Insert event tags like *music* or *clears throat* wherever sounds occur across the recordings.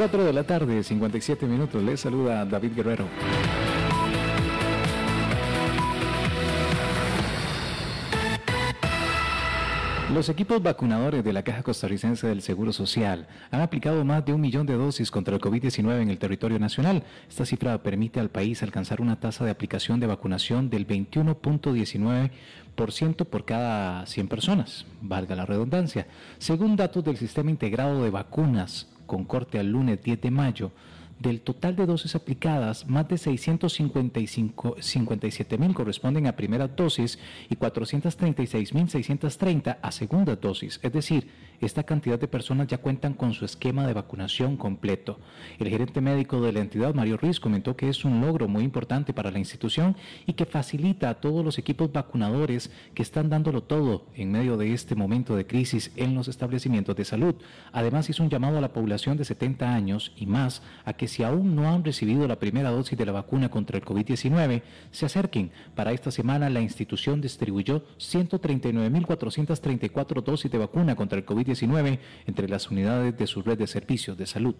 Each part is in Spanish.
4 de la tarde, 57 minutos. Les saluda David Guerrero. Los equipos vacunadores de la Caja Costarricense del Seguro Social han aplicado más de un millón de dosis contra el COVID-19 en el territorio nacional. Esta cifra permite al país alcanzar una tasa de aplicación de vacunación del 21.19% por cada 100 personas, valga la redundancia. Según datos del Sistema Integrado de Vacunas, con corte al lunes 10 de mayo, del total de dosis aplicadas, más de 657 mil corresponden a primera dosis y 436 mil 630 a segunda dosis. Es decir, esta cantidad de personas ya cuentan con su esquema de vacunación completo. El gerente médico de la entidad, Mario Ruiz, comentó que es un logro muy importante para la institución y que facilita a todos los equipos vacunadores que están dándolo todo en medio de este momento de crisis en los establecimientos de salud. Además, hizo un llamado a la población de 70 años y más a que si aún no han recibido la primera dosis de la vacuna contra el COVID-19, se acerquen. Para esta semana, la institución distribuyó 139.434 dosis de vacuna contra el COVID-19 entre las unidades de su red de servicios de salud.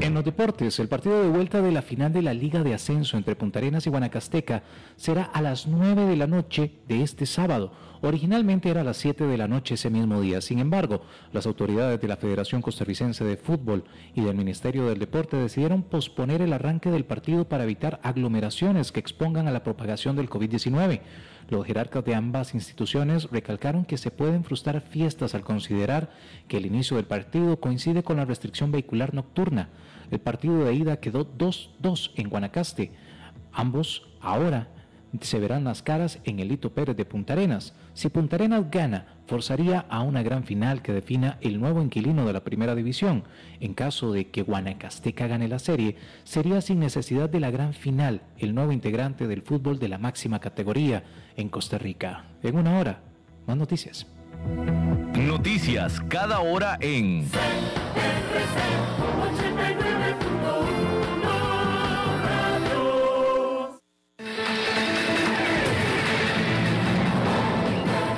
En los deportes, el partido de vuelta de la final de la Liga de Ascenso entre Punta Arenas y Guanacasteca será a las 9 de la noche de este sábado. Originalmente era a las 7 de la noche ese mismo día. Sin embargo, las autoridades de la Federación Costarricense de Fútbol y del Ministerio del Deporte decidieron posponer el arranque del partido para evitar aglomeraciones que expongan a la propagación del COVID-19. Los jerarcas de ambas instituciones recalcaron que se pueden frustrar fiestas al considerar que el inicio del partido coincide con la restricción vehicular nocturna. El partido de ida quedó 2-2 en Guanacaste. Ambos ahora se verán las caras en el Hito Pérez de Punta Arenas. Si Punta Arenas gana, forzaría a una gran final que defina el nuevo inquilino de la primera división. En caso de que Guanacasteca gane la serie, sería sin necesidad de la gran final el nuevo integrante del fútbol de la máxima categoría en Costa Rica. En una hora, más noticias. Noticias cada hora en...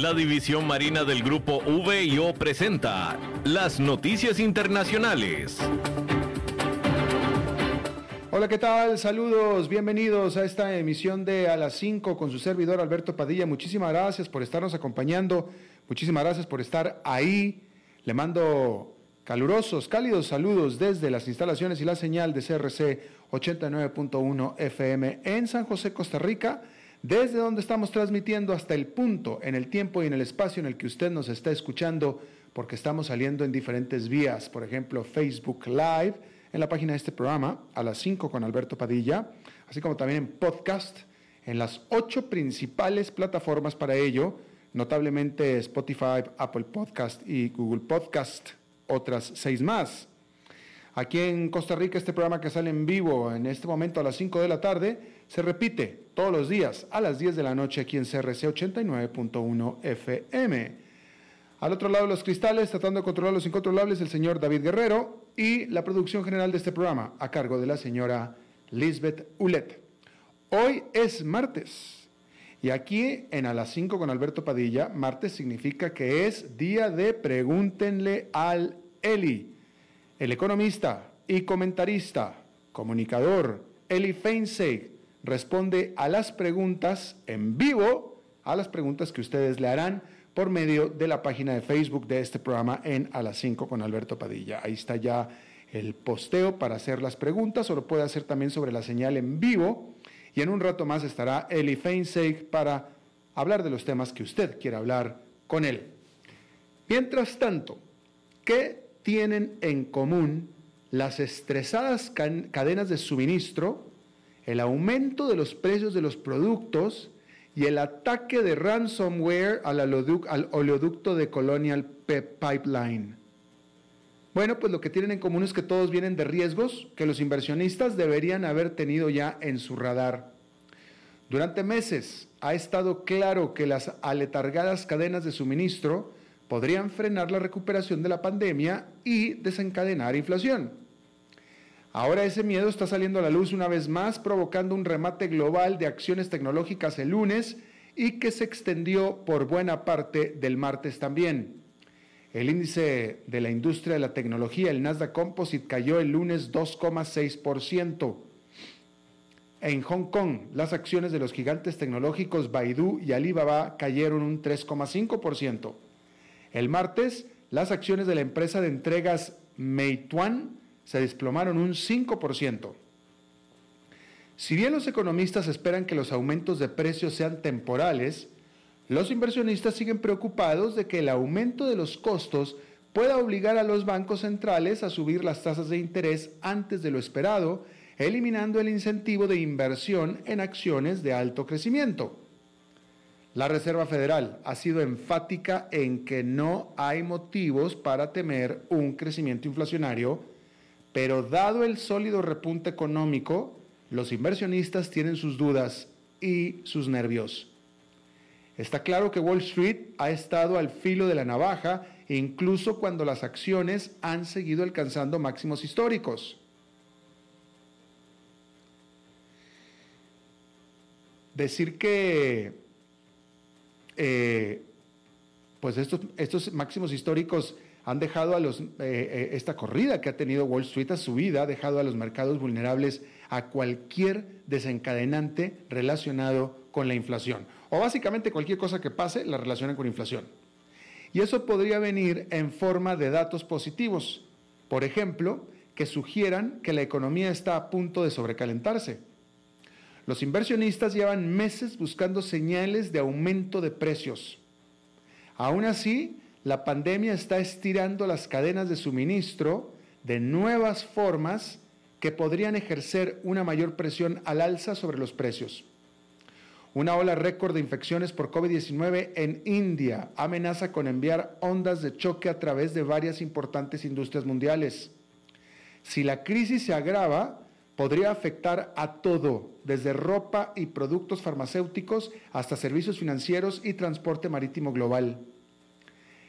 La División Marina del Grupo VIO presenta las noticias internacionales. Hola, ¿qué tal? Saludos, bienvenidos a esta emisión de A las 5 con su servidor Alberto Padilla. Muchísimas gracias por estarnos acompañando, muchísimas gracias por estar ahí. Le mando calurosos, cálidos saludos desde las instalaciones y la señal de CRC 89.1 FM en San José, Costa Rica desde donde estamos transmitiendo hasta el punto, en el tiempo y en el espacio en el que usted nos está escuchando, porque estamos saliendo en diferentes vías, por ejemplo, Facebook Live, en la página de este programa, a las 5 con Alberto Padilla, así como también en podcast, en las ocho principales plataformas para ello, notablemente Spotify, Apple Podcast y Google Podcast, otras seis más. Aquí en Costa Rica, este programa que sale en vivo en este momento a las 5 de la tarde, se repite todos los días a las 10 de la noche aquí en CRC 89.1 FM. Al otro lado de los cristales, tratando de controlar los incontrolables, el señor David Guerrero y la producción general de este programa, a cargo de la señora Lisbeth Ulet. Hoy es martes. Y aquí en A las 5 con Alberto Padilla, martes significa que es día de Pregúntenle al Eli. El economista y comentarista, comunicador Eli Feinseig responde a las preguntas en vivo, a las preguntas que ustedes le harán por medio de la página de Facebook de este programa en A las 5 con Alberto Padilla. Ahí está ya el posteo para hacer las preguntas o lo puede hacer también sobre la señal en vivo y en un rato más estará Eli Feinseig para hablar de los temas que usted quiera hablar con él. Mientras tanto, ¿qué tienen en común las estresadas cadenas de suministro, el aumento de los precios de los productos y el ataque de ransomware al, oleoducto de Colonial Pipeline? Bueno, pues lo que tienen en común es que todos vienen de riesgos que los inversionistas deberían haber tenido ya en su radar. Durante meses ha estado claro que las aletargadas cadenas de suministro podrían frenar la recuperación de la pandemia y desencadenar inflación. Ahora ese miedo está saliendo a la luz una vez más, provocando un remate global de acciones tecnológicas el lunes y que se extendió por buena parte del martes también. El índice de la industria de la tecnología, el Nasdaq Composite, cayó el lunes 2,6%. En Hong Kong, las acciones de los gigantes tecnológicos Baidu y Alibaba cayeron un 3,5%. El martes, las acciones de la empresa de entregas Meituan se desplomaron un 5%. Si bien los economistas esperan que los aumentos de precios sean temporales, los inversionistas siguen preocupados de que el aumento de los costos pueda obligar a los bancos centrales a subir las tasas de interés antes de lo esperado, eliminando el incentivo de inversión en acciones de alto crecimiento. La Reserva Federal ha sido enfática en que no hay motivos para temer un crecimiento inflacionario, pero dado el sólido repunte económico, los inversionistas tienen sus dudas y sus nervios. Está claro que Wall Street ha estado al filo de la navaja, incluso cuando las acciones han seguido alcanzando máximos históricos. Decir que eh, pues estos, estos, máximos históricos han dejado a los, eh, eh, esta corrida que ha tenido Wall Street a su vida, ha dejado a los mercados vulnerables a cualquier desencadenante relacionado con la inflación o básicamente cualquier cosa que pase la relacionan con inflación. Y eso podría venir en forma de datos positivos, por ejemplo, que sugieran que la economía está a punto de sobrecalentarse. Los inversionistas llevan meses buscando señales de aumento de precios. Aún así, la pandemia está estirando las cadenas de suministro de nuevas formas que podrían ejercer una mayor presión al alza sobre los precios. Una ola récord de infecciones por COVID-19 en India amenaza con enviar ondas de choque a través de varias importantes industrias mundiales. Si la crisis se agrava, podría afectar a todo, desde ropa y productos farmacéuticos hasta servicios financieros y transporte marítimo global.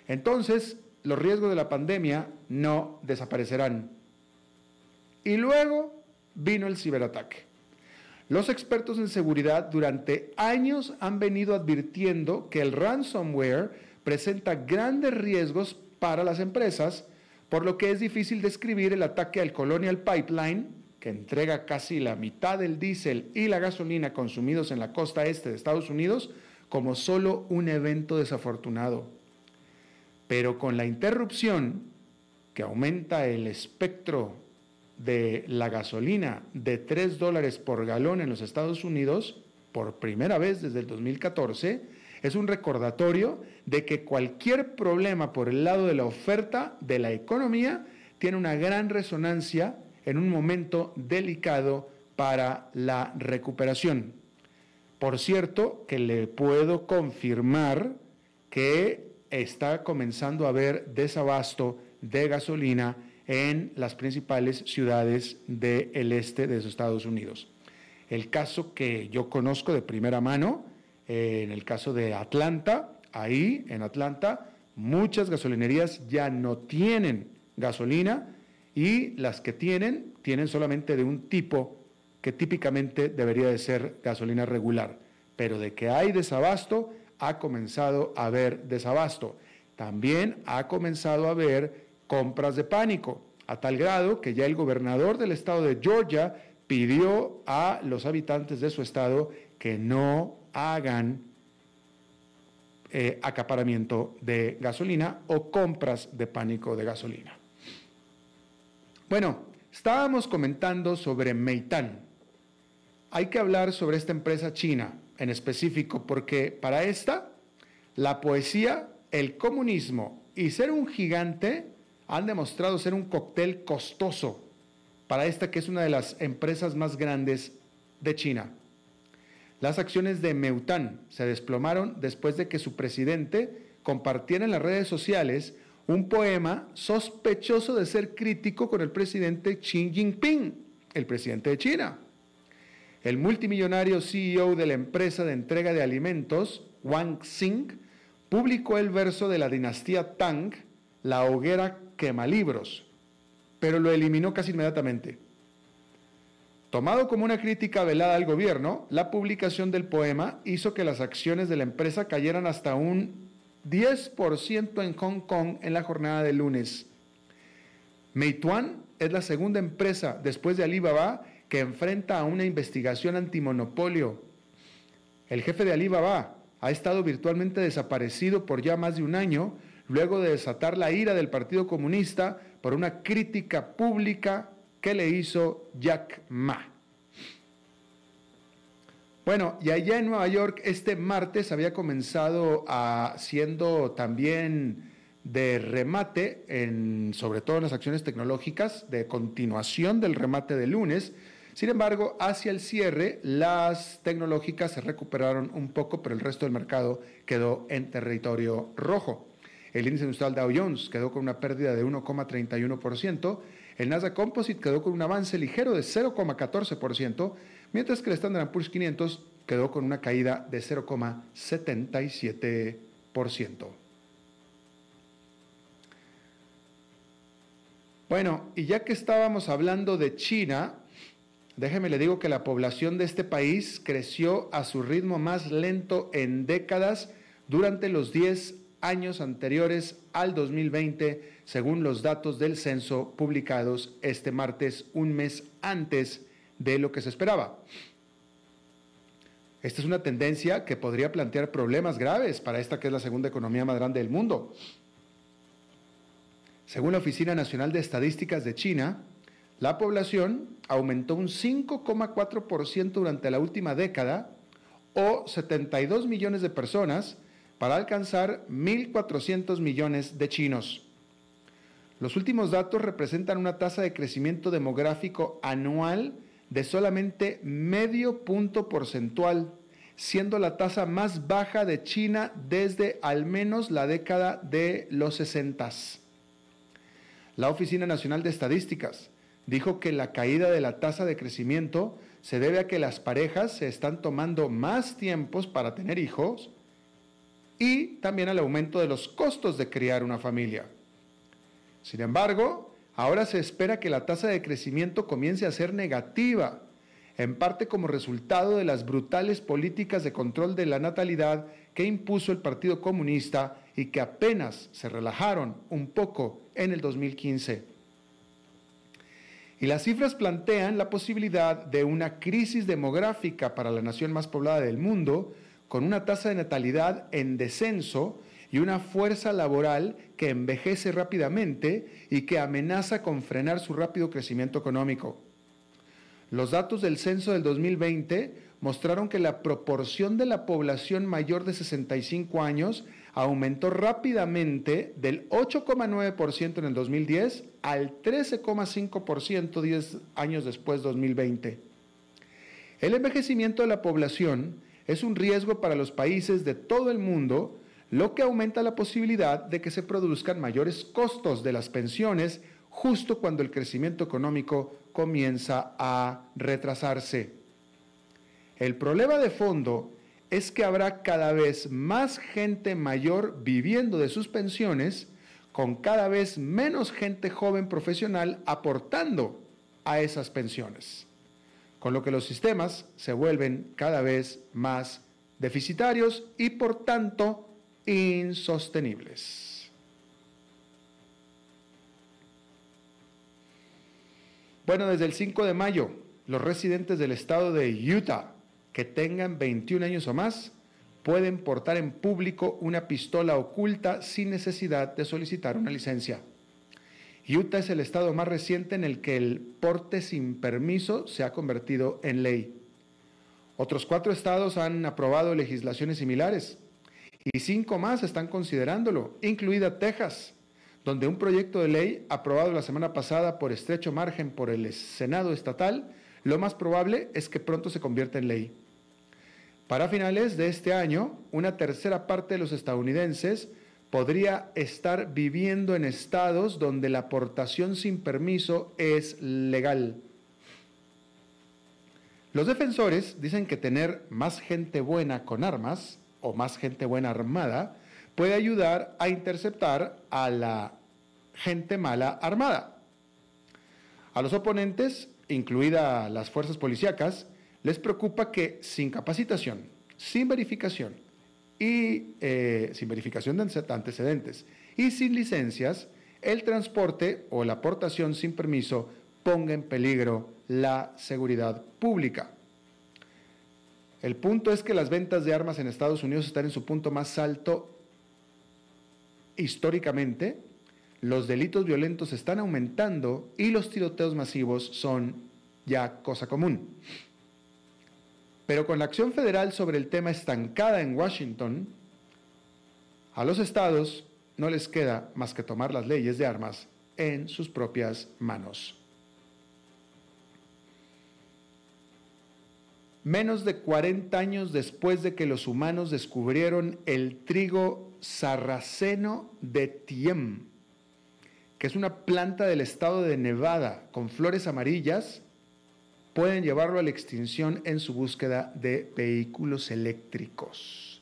Entonces, los riesgos de la pandemia no desaparecerán. Y luego vino el ciberataque. Los expertos en seguridad durante años han venido advirtiendo que el ransomware presenta grandes riesgos para las empresas, por lo que es difícil describir el ataque al Colonial Pipeline, que entrega casi la mitad del diésel y la gasolina consumidos en la costa este de Estados Unidos, como solo un evento desafortunado. Pero con la interrupción que aumenta el espectro de la gasolina de 3 dólares por galón en los Estados Unidos, por primera vez desde el 2014, es un recordatorio de que cualquier problema por el lado de la oferta de la economía tiene una gran resonancia en un momento delicado para la recuperación. Por cierto, que le puedo confirmar que está comenzando a haber desabasto de gasolina en las principales ciudades del este de los Estados Unidos. El caso que yo conozco de primera mano, eh, en el caso de Atlanta, ahí en Atlanta, muchas gasolinerías ya no tienen gasolina y las que tienen, tienen solamente de un tipo que típicamente debería de ser gasolina regular. Pero de que hay desabasto, ha comenzado a haber desabasto. También ha comenzado a haber compras de pánico, a tal grado que ya el gobernador del estado de Georgia pidió a los habitantes de su estado que no hagan eh, acaparamiento de gasolina o compras de pánico de gasolina. Bueno, estábamos comentando sobre Meitán. Hay que hablar sobre esta empresa china en específico porque para esta la poesía, el comunismo y ser un gigante han demostrado ser un cóctel costoso para esta que es una de las empresas más grandes de China. Las acciones de Meután se desplomaron después de que su presidente compartiera en las redes sociales un poema sospechoso de ser crítico con el presidente Xi Jinping, el presidente de China. El multimillonario CEO de la empresa de entrega de alimentos, Wang Xing, publicó el verso de la dinastía Tang, La hoguera quema libros, pero lo eliminó casi inmediatamente. Tomado como una crítica velada al gobierno, la publicación del poema hizo que las acciones de la empresa cayeran hasta un 10% en Hong Kong en la jornada de lunes. Meituan es la segunda empresa después de Alibaba que enfrenta a una investigación antimonopolio. El jefe de Alibaba ha estado virtualmente desaparecido por ya más de un año luego de desatar la ira del Partido Comunista por una crítica pública que le hizo Jack Ma. Bueno, y allá en Nueva York este martes había comenzado a, siendo también de remate, en, sobre todo en las acciones tecnológicas, de continuación del remate de lunes. Sin embargo, hacia el cierre, las tecnológicas se recuperaron un poco, pero el resto del mercado quedó en territorio rojo. El índice industrial Dow Jones quedó con una pérdida de 1,31%, el Nasdaq Composite quedó con un avance ligero de 0,14%, mientras que el Standard Poor's 500 quedó con una caída de 0,77%. Bueno, y ya que estábamos hablando de China, déjeme le digo que la población de este país creció a su ritmo más lento en décadas durante los 10 años anteriores al 2020, según los datos del censo publicados este martes, un mes antes de lo que se esperaba. Esta es una tendencia que podría plantear problemas graves para esta que es la segunda economía más grande del mundo. Según la Oficina Nacional de Estadísticas de China, la población aumentó un 5,4% durante la última década o 72 millones de personas para alcanzar 1.400 millones de chinos. Los últimos datos representan una tasa de crecimiento demográfico anual de solamente medio punto porcentual, siendo la tasa más baja de China desde al menos la década de los 60. La Oficina Nacional de Estadísticas dijo que la caída de la tasa de crecimiento se debe a que las parejas se están tomando más tiempos para tener hijos y también al aumento de los costos de criar una familia. Sin embargo, ahora se espera que la tasa de crecimiento comience a ser negativa, en parte como resultado de las brutales políticas de control de la natalidad que impuso el Partido Comunista y que apenas se relajaron un poco en el 2015. Y las cifras plantean la posibilidad de una crisis demográfica para la nación más poblada del mundo, con una tasa de natalidad en descenso y una fuerza laboral que envejece rápidamente y que amenaza con frenar su rápido crecimiento económico. Los datos del censo del 2020 mostraron que la proporción de la población mayor de 65 años aumentó rápidamente del 8,9% en el 2010 al 13,5% 10 años después, 2020. El envejecimiento de la población es un riesgo para los países de todo el mundo, lo que aumenta la posibilidad de que se produzcan mayores costos de las pensiones justo cuando el crecimiento económico comienza a retrasarse. El problema de fondo es que habrá cada vez más gente mayor viviendo de sus pensiones, con cada vez menos gente joven profesional aportando a esas pensiones, con lo que los sistemas se vuelven cada vez más deficitarios y por tanto insostenibles. Bueno, desde el 5 de mayo, los residentes del estado de Utah que tengan 21 años o más pueden portar en público una pistola oculta sin necesidad de solicitar una licencia. Utah es el estado más reciente en el que el porte sin permiso se ha convertido en ley. Otros cuatro estados han aprobado legislaciones similares y cinco más están considerándolo, incluida Texas, donde un proyecto de ley aprobado la semana pasada por estrecho margen por el Senado estatal, lo más probable es que pronto se convierta en ley. Para finales de este año, una tercera parte de los estadounidenses podría estar viviendo en estados donde la aportación sin permiso es legal. Los defensores dicen que tener más gente buena con armas o más gente buena armada puede ayudar a interceptar a la gente mala armada. A los oponentes, incluida las fuerzas policíacas, les preocupa que sin capacitación, sin verificación y eh, sin verificación de antecedentes y sin licencias, el transporte o la aportación sin permiso ponga en peligro la seguridad pública. El punto es que las ventas de armas en Estados Unidos están en su punto más alto históricamente, los delitos violentos están aumentando y los tiroteos masivos son ya cosa común. Pero con la acción federal sobre el tema estancada en Washington, a los estados no les queda más que tomar las leyes de armas en sus propias manos. Menos de 40 años después de que los humanos descubrieron el trigo sarraceno de Tiem, que es una planta del estado de Nevada con flores amarillas, pueden llevarlo a la extinción en su búsqueda de vehículos eléctricos.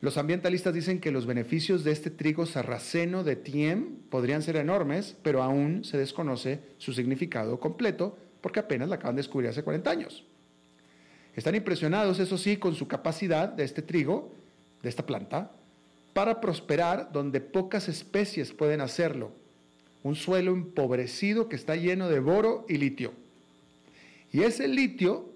Los ambientalistas dicen que los beneficios de este trigo sarraceno de Tiem podrían ser enormes, pero aún se desconoce su significado completo porque apenas la acaban de descubrir hace 40 años. Están impresionados, eso sí, con su capacidad de este trigo, de esta planta, para prosperar donde pocas especies pueden hacerlo. Un suelo empobrecido que está lleno de boro y litio. Y ese litio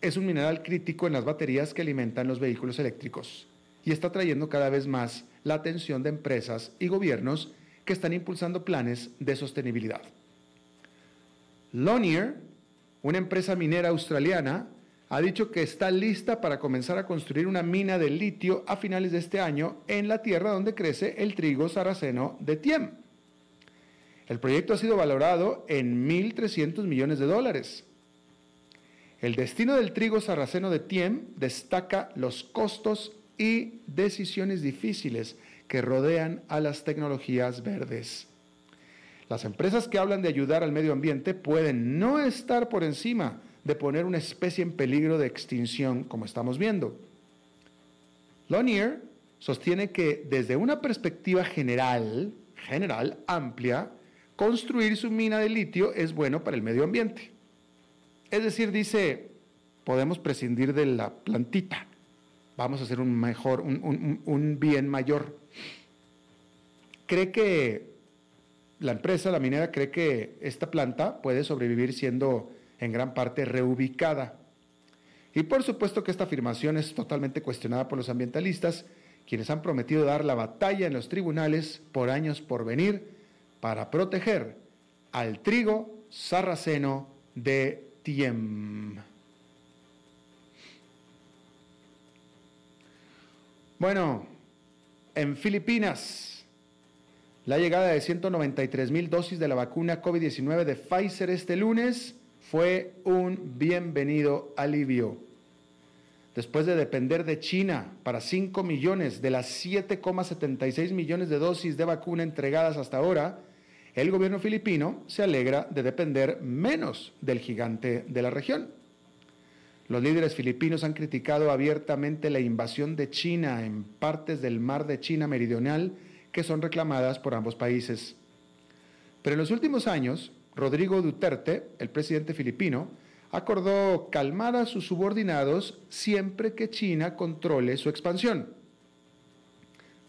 es un mineral crítico en las baterías que alimentan los vehículos eléctricos y está trayendo cada vez más la atención de empresas y gobiernos que están impulsando planes de sostenibilidad. Lonier, una empresa minera australiana, ha dicho que está lista para comenzar a construir una mina de litio a finales de este año en la tierra donde crece el trigo sarraceno de Tiem. El proyecto ha sido valorado en 1.300 millones de dólares. El destino del trigo sarraceno de Tiem destaca los costos y decisiones difíciles que rodean a las tecnologías verdes. Las empresas que hablan de ayudar al medio ambiente pueden no estar por encima de poner una especie en peligro de extinción, como estamos viendo. Lonier sostiene que desde una perspectiva general, general, amplia, construir su mina de litio es bueno para el medio ambiente. Es decir, dice, podemos prescindir de la plantita, vamos a hacer un mejor, un, bien mayor. Cree que la empresa, la minera, cree que esta planta puede sobrevivir siendo en gran parte reubicada. Y por supuesto que esta afirmación es totalmente cuestionada por los ambientalistas, quienes han prometido dar la batalla en los tribunales por años por venir para proteger al trigo sarraceno de Tiem. Bueno, en Filipinas, la llegada de 193 mil dosis de la vacuna COVID-19 de Pfizer este lunes fue un bienvenido alivio. Después de depender de China para 5 millones de las 7,76 millones de dosis de vacuna entregadas hasta ahora, el gobierno filipino se alegra de depender menos del gigante de la región. Los líderes filipinos han criticado abiertamente la invasión de China en partes del mar de China meridional que son reclamadas por ambos países. Pero en los últimos años, Rodrigo Duterte, el presidente filipino, acordó calmar a sus subordinados siempre que China controle su expansión.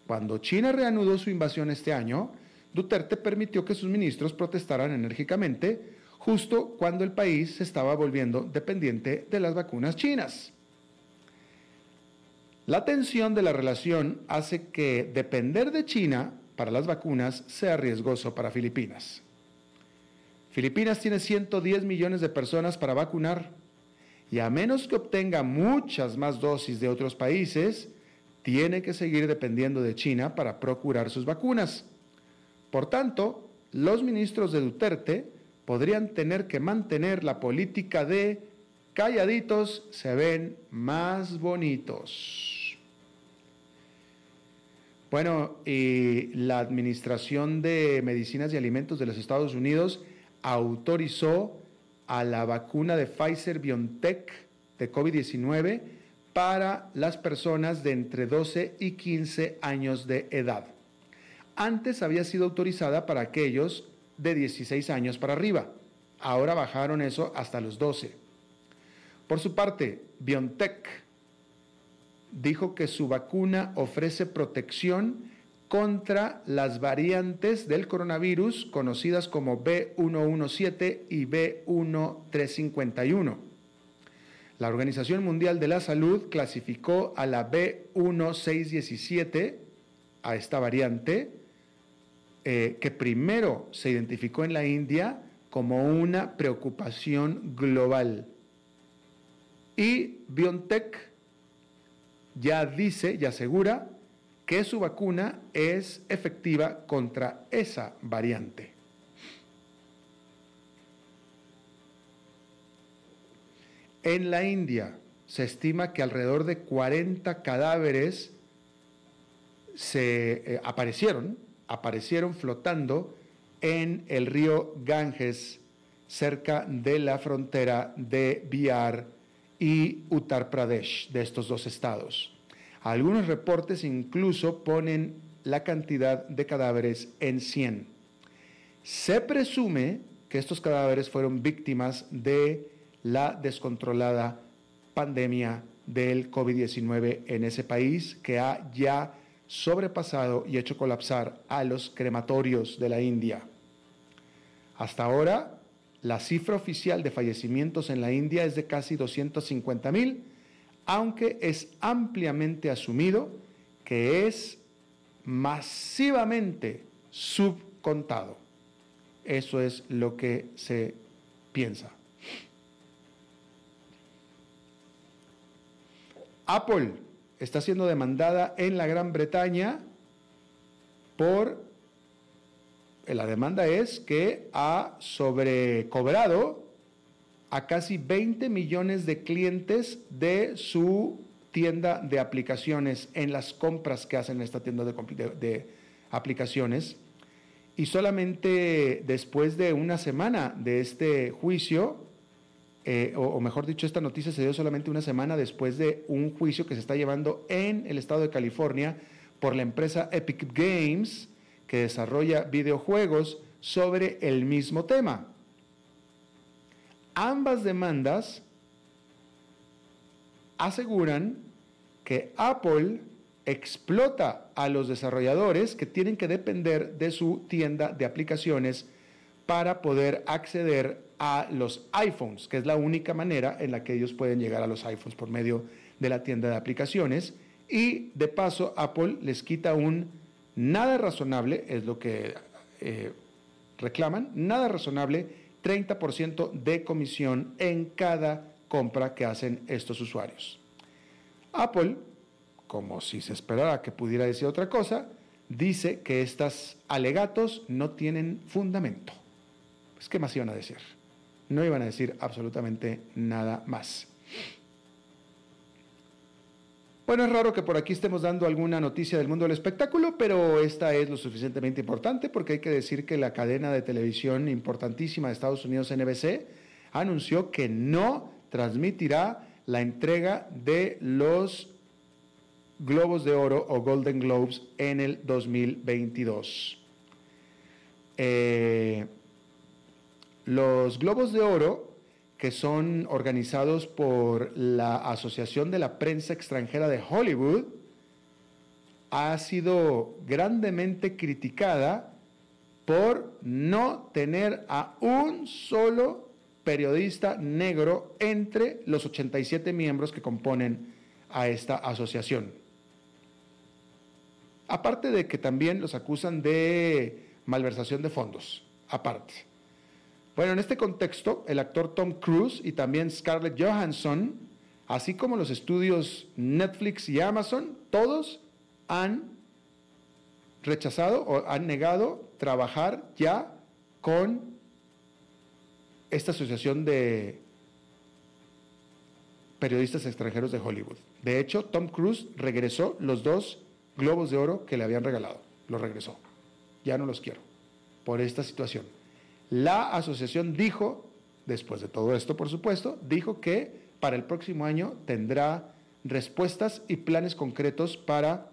Cuando China reanudó su invasión este año, Duterte permitió que sus ministros protestaran enérgicamente justo cuando el país se estaba volviendo dependiente de las vacunas chinas. La tensión de la relación hace que depender de China para las vacunas sea riesgoso para Filipinas. Filipinas tiene 110 millones de personas para vacunar y a menos que obtenga muchas más dosis de otros países, tiene que seguir dependiendo de China para procurar sus vacunas. Por tanto, los ministros de Duterte podrían tener que mantener la política de calladitos se ven más bonitos. Bueno, y la Administración de Medicinas y Alimentos de los Estados Unidos autorizó a la vacuna de Pfizer BioNTech de COVID-19 para las personas de entre 12 y 15 años de edad. Antes había sido autorizada para aquellos de 16 años para arriba. Ahora bajaron eso hasta los 12. Por su parte, BioNTech dijo que su vacuna ofrece protección contra las variantes del coronavirus conocidas como B117 y B1351. La Organización Mundial de la Salud clasificó a la B1617, a esta variante, eh, que primero se identificó en la India como una preocupación global. Y BioNTech ya dice y asegura que su vacuna es efectiva contra esa variante. En la India se estima que alrededor de 40 cadáveres se eh, aparecieron aparecieron flotando en el río Ganges, cerca de la frontera de Bihar y Uttar Pradesh, de estos dos estados. Algunos reportes incluso ponen la cantidad de cadáveres en 100. Se presume que estos cadáveres fueron víctimas de la descontrolada pandemia del COVID-19 en ese país que ha ya sobrepasado y hecho colapsar a los crematorios de la India. Hasta ahora, la cifra oficial de fallecimientos en la India es de casi 250 mil, aunque es ampliamente asumido que es masivamente subcontado. Eso es lo que se piensa. Apple está siendo demandada en la Gran Bretaña por, eh, la demanda es que ha sobrecobrado a casi 20 millones de clientes de su tienda de aplicaciones en las compras que hacen en esta tienda de, aplicaciones. Y solamente después de una semana de este juicio, eh, o, mejor dicho, esta noticia se dio solamente una semana después de un juicio que se está llevando en el estado de California por la empresa Epic Games, que desarrolla videojuegos sobre el mismo tema. Ambas demandas aseguran que Apple explota a los desarrolladores que tienen que depender de su tienda de aplicaciones para poder acceder a los iPhones, que es la única manera en la que ellos pueden llegar a los iPhones por medio de la tienda de aplicaciones. Y de paso, Apple les quita un nada razonable, es lo que eh, reclaman, nada razonable, 30% de comisión en cada compra que hacen estos usuarios. Apple, como si se esperara que pudiera decir otra cosa, dice que estos alegatos no tienen fundamento. Pues, ¿qué más iban a decir? No iban a decir absolutamente nada más. Bueno, es raro que por aquí estemos dando alguna noticia del mundo del espectáculo, pero esta es lo suficientemente importante porque hay que decir que la cadena de televisión importantísima de Estados Unidos, NBC, anunció que no transmitirá la entrega de los Globos de Oro o Golden Globes en el 2022. Eh, los Globos de Oro que son organizados por la Asociación de la Prensa Extranjera de Hollywood, ha sido grandemente criticada por no tener a un solo periodista negro entre los 87 miembros que componen a esta asociación. Aparte de que también los acusan de malversación de fondos, aparte. Bueno, en este contexto, el actor Tom Cruise y también Scarlett Johansson, así como los estudios Netflix y Amazon, todos han rechazado o han negado trabajar ya con esta asociación de periodistas extranjeros de Hollywood. De hecho, Tom Cruise regresó los dos globos de oro que le habían regalado. Los regresó. Ya no los quiero por esta situación. La asociación dijo, después de todo esto, por supuesto, dijo que para el próximo año tendrá respuestas y planes concretos para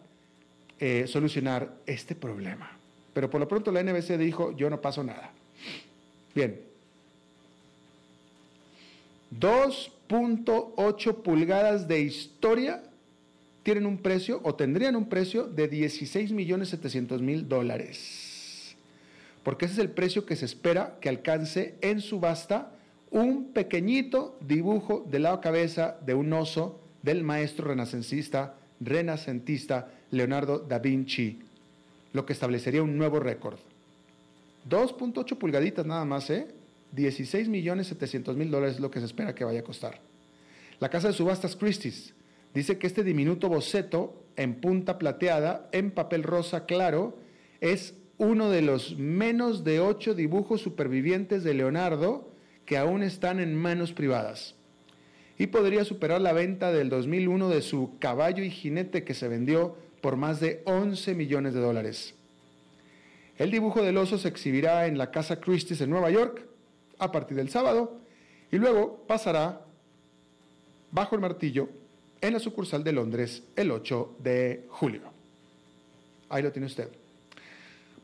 eh, solucionar este problema. Pero por lo pronto la NBC dijo, yo no paso nada. Bien. 2.8 pulgadas de historia tienen un precio o tendrían un precio de 16 millones 700 mil dólares porque ese es el precio que se espera que alcance en subasta un pequeñito dibujo de la cabeza de un oso del maestro renacentista, renacentista Leonardo da Vinci, lo que establecería un nuevo récord. 2.8 pulgaditas nada más, ¿eh? 16 millones 700 mil dólares es lo que se espera que vaya a costar. La casa de subastas Christie's dice que este diminuto boceto en punta plateada, en papel rosa claro, es uno de los menos de ocho dibujos supervivientes de Leonardo que aún están en manos privadas. Y podría superar la venta del 2001 de su caballo y jinete que se vendió por más de 11 millones de dólares. El dibujo del oso se exhibirá en la Casa Christie's en Nueva York a partir del sábado y luego pasará bajo el martillo en la sucursal de Londres el 8 de julio. Ahí lo tiene usted.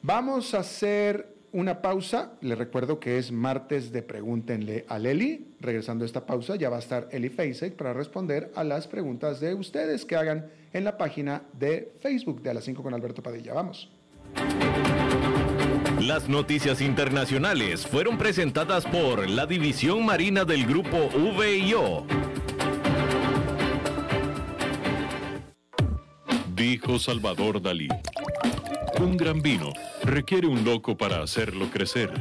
Vamos a hacer una pausa. Le recuerdo que es martes de Pregúntenle a Leli. Regresando a esta pausa, ya va a estar Eli Feisek para responder a las preguntas de ustedes que hagan en la página de Facebook de A las 5 con Alberto Padilla. Vamos. Las noticias internacionales fueron presentadas por la División Marina del Grupo VIO. Dijo Salvador Dalí. Un gran vino requiere un loco para hacerlo crecer,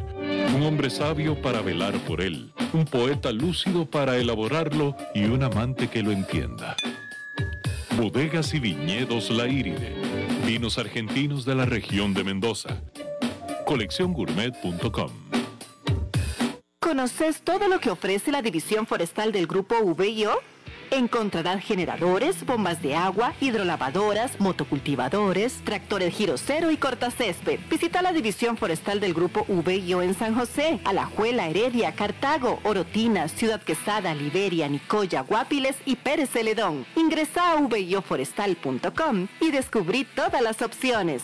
un hombre sabio para velar por él, un poeta lúcido para elaborarlo y un amante que lo entienda. Bodegas y viñedos La Iride, vinos argentinos de la región de Mendoza. Colecciongourmet.com ¿Conoces todo lo que ofrece la división forestal del grupo VIO? Encontrarán generadores, bombas de agua, hidrolavadoras, motocultivadores, tractores giro cero y cortacésped. Visita la división forestal del grupo VIO en San José, Alajuela, Heredia, Cartago, Orotina, Ciudad Quesada, Liberia, Nicoya, Guapiles y Pérez Celedón. Ingresa a vioforestal.com y descubrí todas las opciones.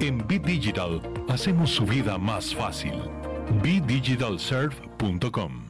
En Bit Digital hacemos su vida más fácil. BitDigitalServe.com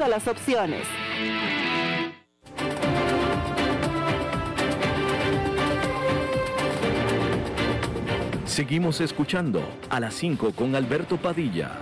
todas las opciones. Seguimos escuchando a las 5 con Alberto Padilla.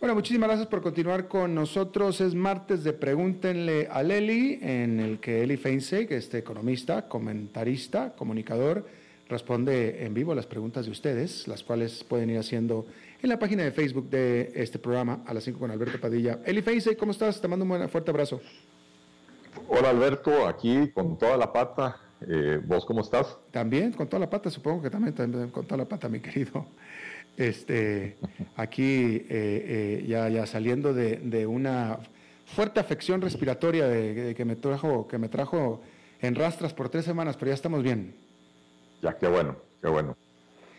Bueno, muchísimas gracias por continuar con nosotros. Es martes de Pregúntenle a Leli, en el que Eli Feinseig, este economista, comentarista, comunicador, responde en vivo a las preguntas de ustedes, las cuales pueden ir haciendo en la página de Facebook de este programa a las 5 con Alberto Padilla. Eli Feinseig, ¿cómo estás? Te mando un fuerte abrazo. Hola Alberto, aquí con toda la pata. Eh, ¿Vos cómo estás? También, con toda la pata, supongo que también, también con toda la pata, mi querido. Este, aquí eh, eh, ya, ya saliendo de, una fuerte afección respiratoria de, que, me trajo, que me trajo en rastras por tres semanas, pero ya estamos bien. Ya, qué bueno, qué bueno,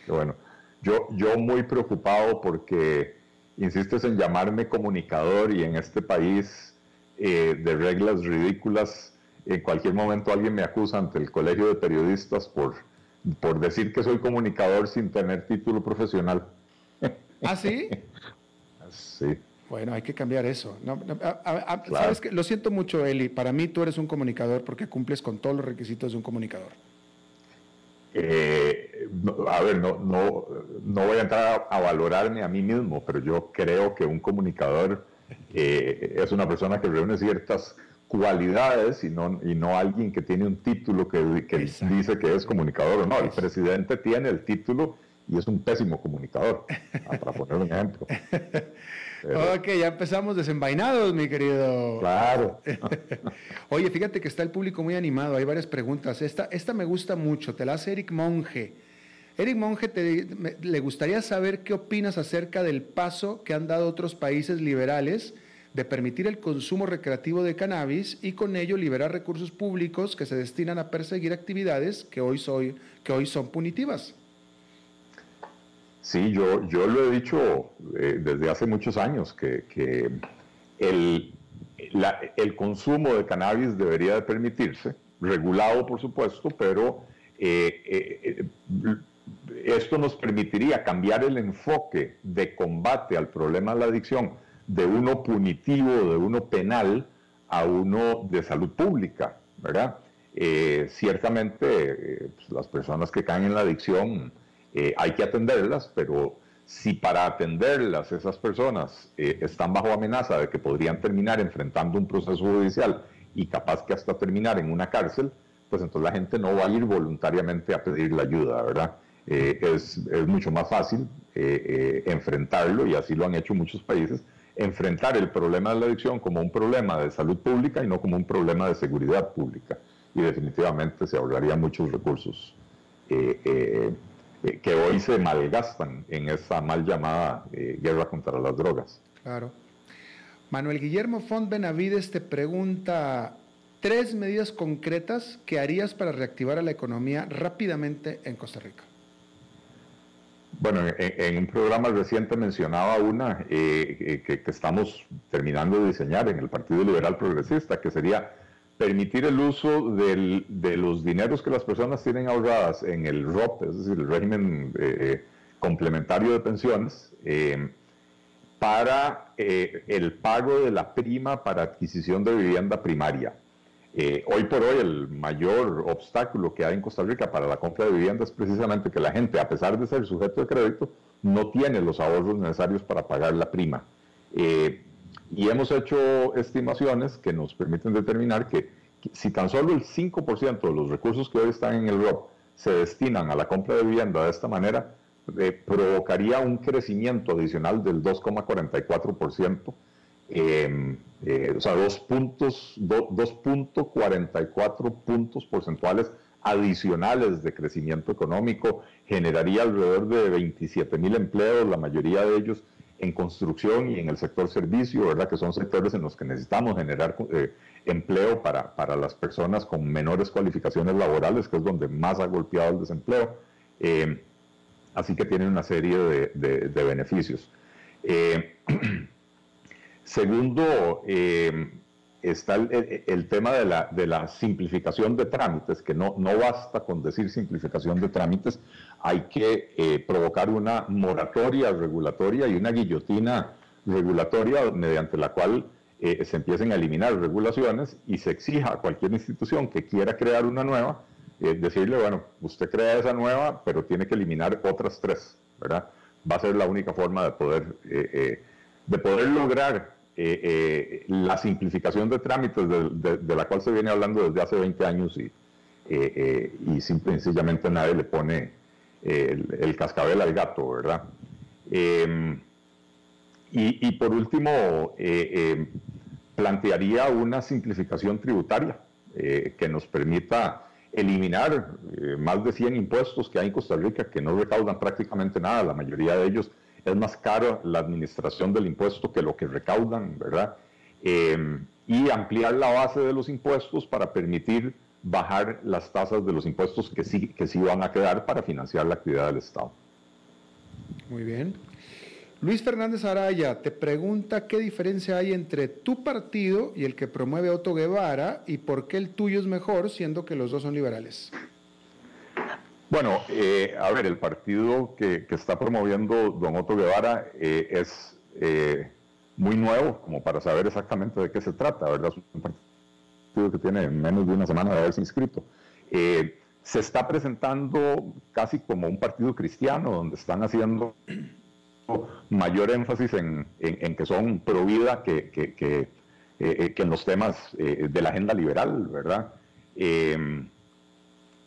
qué bueno. Yo, yo muy preocupado porque insistes en llamarme comunicador y en este país eh, de reglas ridículas, en cualquier momento alguien me acusa ante el colegio de periodistas por por decir que soy comunicador sin tener título profesional. *laughs* ¿Ah, sí? sí. Bueno, hay que cambiar eso. ¿Sabes que Lo siento mucho, Eli. Para mí tú eres un comunicador porque cumples con todos los requisitos de un comunicador. Eh, a ver, no, no, no voy a entrar a, valorarme a mí mismo, pero yo creo que un comunicador eh, es una persona que reúne ciertas cualidades y no, y no alguien que tiene un título que, dice que es comunicador o no. El presidente tiene el título y es un pésimo comunicador, *laughs* para poner un ejemplo. *laughs* Ok, ya empezamos desenvainados, mi querido. Claro. *laughs* Oye, fíjate que está el público muy animado, hay varias preguntas. Esta, esta me gusta mucho, te la hace Eric Monge. Eric Monge, te, le gustaría saber qué opinas acerca del paso que han dado otros países liberales de permitir el consumo recreativo de cannabis y con ello liberar recursos públicos que se destinan a perseguir actividades que hoy, soy, que hoy son punitivas. Sí, yo, yo lo he dicho eh, desde hace muchos años, que, el, el, consumo de cannabis debería de permitirse, regulado por supuesto, pero eh, eh, esto nos permitiría cambiar el enfoque de combate al problema de la adicción de uno punitivo, de uno penal, a uno de salud pública, ¿verdad? Ciertamente pues, las personas que caen en la adicción eh, hay que atenderlas, pero si para atenderlas esas personas están bajo amenaza de que podrían terminar enfrentando un proceso judicial y capaz que hasta terminar en una cárcel, pues entonces la gente no va a ir voluntariamente a pedir la ayuda, ¿verdad? es, es, mucho más fácil enfrentarlo y así lo han hecho muchos países enfrentar el problema de la adicción como un problema de salud pública y no como un problema de seguridad pública. Y definitivamente se ahorrarían muchos recursos eh, eh, eh, que hoy se malgastan en esa mal llamada guerra contra las drogas. Claro. Manuel Guillermo Font Benavides te pregunta tres medidas concretas que harías para reactivar a la economía rápidamente en Costa Rica. Bueno, en, un programa reciente mencionaba una eh, eh, que, estamos terminando de diseñar en el Partido Liberal Progresista, que sería permitir el uso de los dineros que las personas tienen ahorradas en el ROP, es decir, el régimen eh, complementario de pensiones, para el pago de la prima para adquisición de vivienda primaria. Eh, hoy por hoy el mayor obstáculo que hay en Costa Rica para la compra de vivienda es precisamente que la gente, a pesar de ser sujeto de crédito, no tiene los ahorros necesarios para pagar la prima. Eh, y hemos hecho estimaciones que nos permiten determinar que, si tan solo el 5% de los recursos que hoy están en el ROP se destinan a la compra de vivienda de esta manera, eh, provocaría un crecimiento adicional del 2,44% eh, eh, o sea, dos puntos, 2.44 puntos porcentuales adicionales de crecimiento económico, generaría alrededor de 27 mil empleos, la mayoría de ellos en construcción y en el sector servicio, ¿verdad? Que son sectores en los que necesitamos generar eh, empleo para, para, las personas con menores cualificaciones laborales, que es donde más ha golpeado el desempleo. Eh, así que tiene una serie de, de, beneficios. Eh, *clears throat* segundo, está el, tema de la, de la, simplificación de trámites, que no, no basta con decir simplificación de trámites, hay que eh, provocar una moratoria regulatoria y una guillotina regulatoria mediante la cual eh, se empiecen a eliminar regulaciones y se exija a cualquier institución que quiera crear una nueva, eh, decirle, bueno, usted crea esa nueva, pero tiene que eliminar otras tres, ¿verdad? Va a ser la única forma de poder, de poder lograr la simplificación de trámites de, la cual se viene hablando desde hace 20 años y, y sencillamente nadie le pone el, cascabel al gato, ¿verdad? Em, y, por último, eh, em, plantearía una simplificación tributaria eh, que nos permita eliminar eh, más de 100 impuestos que hay en Costa Rica que no recaudan prácticamente nada. La mayoría de ellos es más caro la administración del impuesto que lo que recaudan, ¿verdad? Em, y ampliar la base de los impuestos para permitir bajar las tasas de los impuestos que sí, que sí van a quedar para financiar la actividad del Estado. Muy bien. Luis Fernández Araya te pregunta qué diferencia hay entre tu partido y el que promueve Otto Guevara y por qué el tuyo es mejor siendo que los dos son liberales. Bueno, eh, a ver, el partido que, está promoviendo don Otto Guevara eh, es eh, muy nuevo como para saber exactamente de qué se trata, ¿verdad? Es un partido que tiene menos de una semana de haberse inscrito. Eh, se está presentando casi como un partido cristiano, donde están haciendo mayor énfasis en, que son pro vida que, que, que, eh, eh, en los temas de la agenda liberal, ¿verdad?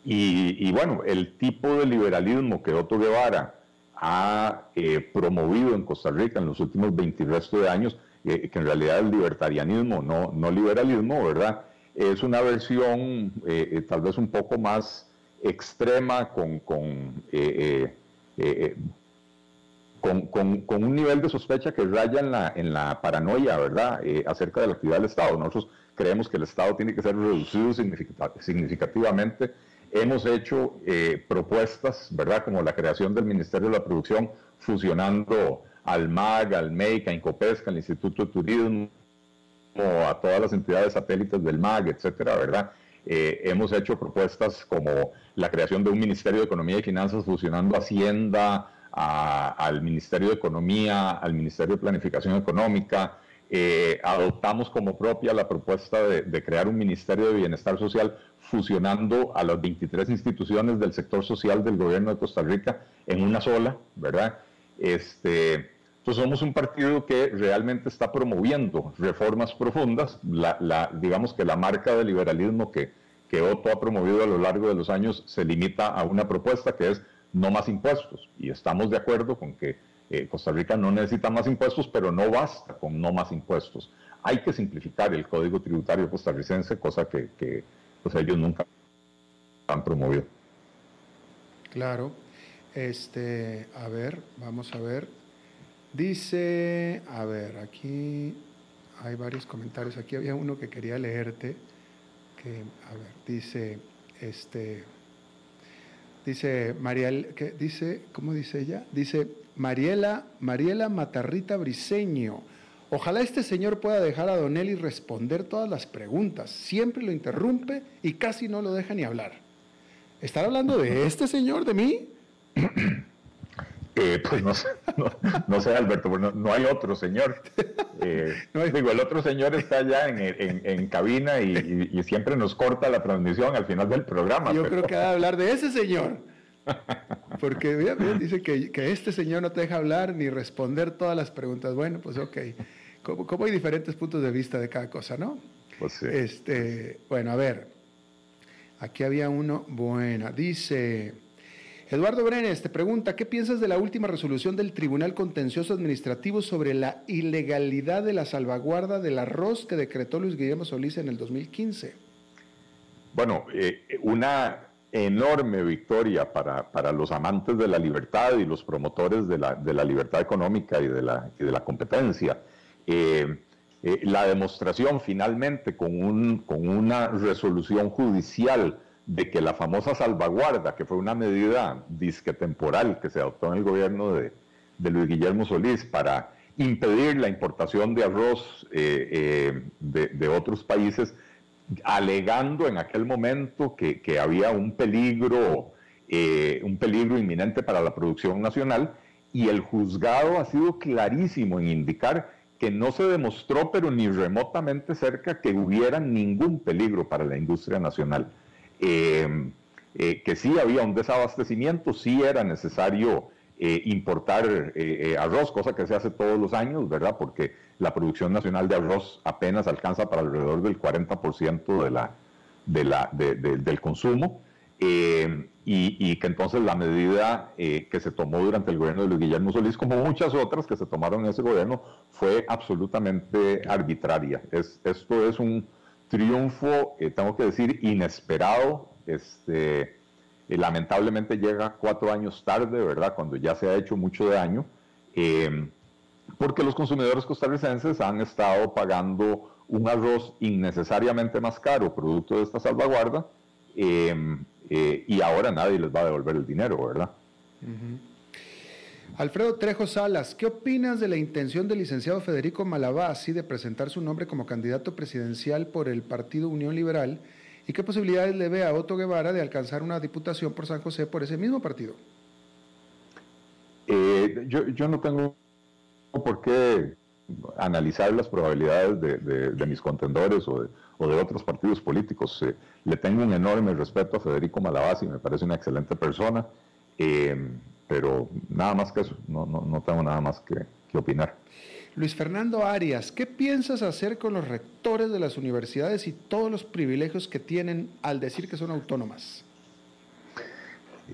Y, bueno, el tipo de liberalismo que Otto Guevara ha promovido en Costa Rica en los últimos 20 resto de años, que en realidad es libertarianismo, no, no liberalismo, ¿verdad? Es una versión eh, eh, tal vez un poco más extrema, con, con, eh, con, un nivel de sospecha que raya en la, en la paranoia, ¿verdad?, acerca de la actividad del Estado. Nosotros creemos que el Estado tiene que ser reducido significativamente. Hemos hecho propuestas, ¿verdad?, como la creación del Ministerio de la Producción, fusionando al MAG, al MEIC, a Incopesca, al Instituto de Turismo, a todas las entidades satélites del MAG, etcétera, ¿verdad? Eh, hemos hecho propuestas como la creación de un Ministerio de Economía y Finanzas fusionando Hacienda al Ministerio de Economía, al Ministerio de Planificación Económica. Eh, adoptamos como propia la propuesta de, crear un Ministerio de Bienestar Social fusionando a las 23 instituciones del sector social del gobierno de Costa Rica en una sola, ¿verdad? Este, entonces somos un partido que realmente está promoviendo reformas profundas. La, digamos que la marca de liberalismo que, que Otto ha promovido a lo largo de los años se limita a una propuesta que es no más impuestos. Y estamos de acuerdo con que eh, Costa Rica no necesita más impuestos, pero no basta con no más impuestos. Hay que simplificar el código tributario costarricense, cosa que, que pues, ellos nunca han promovido. Claro. Este, a ver, vamos a ver. Dice, a ver, aquí hay varios comentarios. Aquí había uno que quería leerte. Que, a ver, dice, este, dice Mariel, que dice, ¿cómo dice ella? Dice Mariela, Mariela Matarrita Briseño. Ojalá este señor pueda dejar a Donelli responder todas las preguntas. Siempre lo interrumpe y casi no lo deja ni hablar. ¿Están hablando de este señor, de mí? *clears throat* Eh, pues no sé, no, sé Alberto, no, hay otro señor. Eh, *laughs* digo, el otro señor está allá en, cabina y, siempre nos corta la transmisión al final del programa. Yo creo que ha de hablar de ese señor. Porque bien, dice que, este señor no te deja hablar ni responder todas las preguntas. Bueno, pues ok. Como, hay diferentes puntos de vista de cada cosa, ¿no? Pues sí. Este, bueno, a ver. Aquí había uno. Buena. Dice. Eduardo Brenes te pregunta, ¿qué piensas de la última resolución del Tribunal Contencioso Administrativo sobre la ilegalidad de la salvaguarda del arroz que decretó Luis Guillermo Solís en el 2015? Bueno, eh, una enorme victoria para, los amantes de la libertad y los promotores de la, de la libertad económica y de la, de la competencia. Eh, eh, la demostración finalmente con, un, con una resolución judicial de que la famosa salvaguarda, que fue una medida disque temporal que se adoptó en el gobierno de, Luis Guillermo Solís para impedir la importación de arroz eh, de, otros países, alegando en aquel momento que, había un peligro, eh, un peligro inminente para la producción nacional, y el juzgado ha sido clarísimo en indicar que no se demostró, pero ni remotamente cerca, que hubiera ningún peligro para la industria nacional. Eh, eh, que sí había un desabastecimiento, sí era necesario importar arroz, cosa que se hace todos los años, ¿verdad? Porque la producción nacional de arroz apenas alcanza para alrededor del 40% de la, de la, del consumo. Eh, y, que entonces la medida eh, que se tomó durante el gobierno de Luis Guillermo Solís, como muchas otras que se tomaron en ese gobierno, fue absolutamente arbitraria. Es, esto es un triunfo, eh, tengo que decir, inesperado. Este, lamentablemente llega cuatro años tarde, ¿verdad? Cuando ya se ha hecho mucho daño porque los consumidores costarricenses han estado pagando un arroz innecesariamente más caro, producto de esta salvaguarda, em, eh, y ahora nadie les va a devolver el dinero, ¿verdad? Alfredo Trejo Salas, ¿qué opinas de la intención del licenciado Federico Malabasi de presentar su nombre como candidato presidencial por el Partido Unión Liberal? ¿Y qué posibilidades le ve a Otto Guevara de alcanzar una diputación por San José por ese mismo partido? Eh, yo, yo no tengo por qué analizar las probabilidades de, mis contendores o de, otros partidos políticos. Eh, le tengo un enorme respeto a Federico Malabasi, me parece una excelente persona, eh, pero nada más que eso, no, tengo nada más que, que opinar. Luis Fernando Arias, ¿qué piensas hacer con los rectores de las universidades y todos los privilegios que tienen al decir que son autónomas?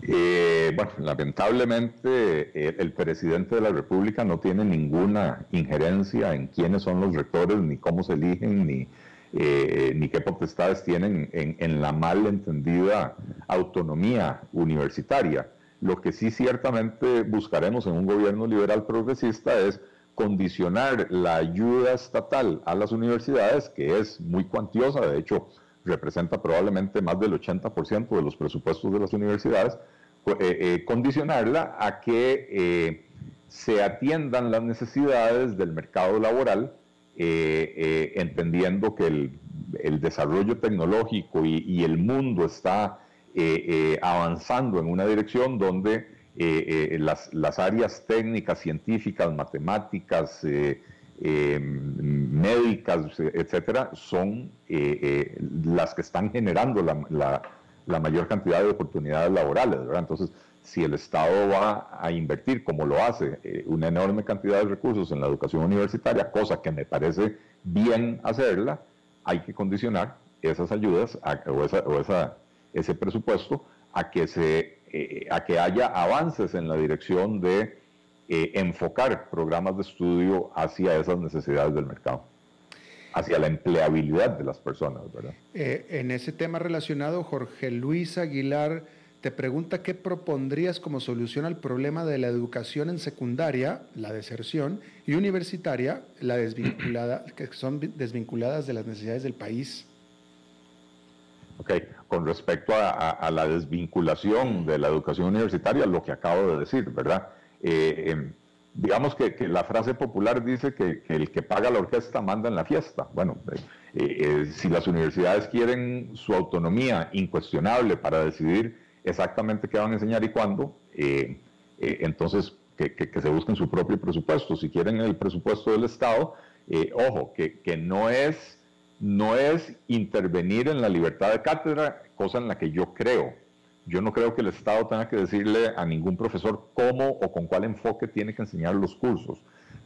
Eh, bueno, lamentablemente eh, el presidente de la República no tiene ninguna injerencia en quiénes son los rectores, ni cómo se eligen, ni, eh, ni qué potestades tienen en, en, la mal entendida autonomía universitaria. Lo que sí ciertamente buscaremos en un gobierno liberal progresista es condicionar la ayuda estatal a las universidades, que es muy cuantiosa, de hecho, representa probablemente más del 80% de los presupuestos de las universidades, eh, eh, condicionarla a que eh, se atiendan las necesidades del mercado laboral, entendiendo que el, desarrollo tecnológico y, el mundo está avanzando en una dirección donde las, las, áreas técnicas, científicas, matemáticas, eh, médicas, etcétera, son eh, eh, las que están generando la, mayor cantidad de oportunidades laborales. Entonces, si el Estado va a invertir, como lo hace, una enorme cantidad de recursos en la educación universitaria, cosa que me parece bien hacerla, hay que condicionar esas ayudas o, ese presupuesto a que, se, a que haya avances en la dirección de eh, enfocar programas de estudio hacia esas necesidades del mercado, hacia la empleabilidad de las personas, ¿verdad? Eh, en ese tema relacionado, Jorge Luis Aguilar te pregunta qué propondrías como solución al problema de la educación en secundaria, la deserción, y universitaria, la desvinculada, que son desvinculadas de las necesidades del país. Ok, con respecto a la desvinculación de la educación universitaria, lo que acabo de decir, ¿verdad? Eh, em, digamos que, la frase popular dice que, el que paga la orquesta manda en la fiesta. Bueno, eh, eh, si las universidades quieren su autonomía incuestionable para decidir exactamente qué van a enseñar y cuándo, entonces que, se busquen su propio presupuesto. Si quieren el presupuesto del Estado, ojo, que, no es no es intervenir en la libertad de cátedra, cosa en la que yo creo. Yo no creo que el Estado tenga que decirle a ningún profesor cómo o con cuál enfoque tiene que enseñar los cursos,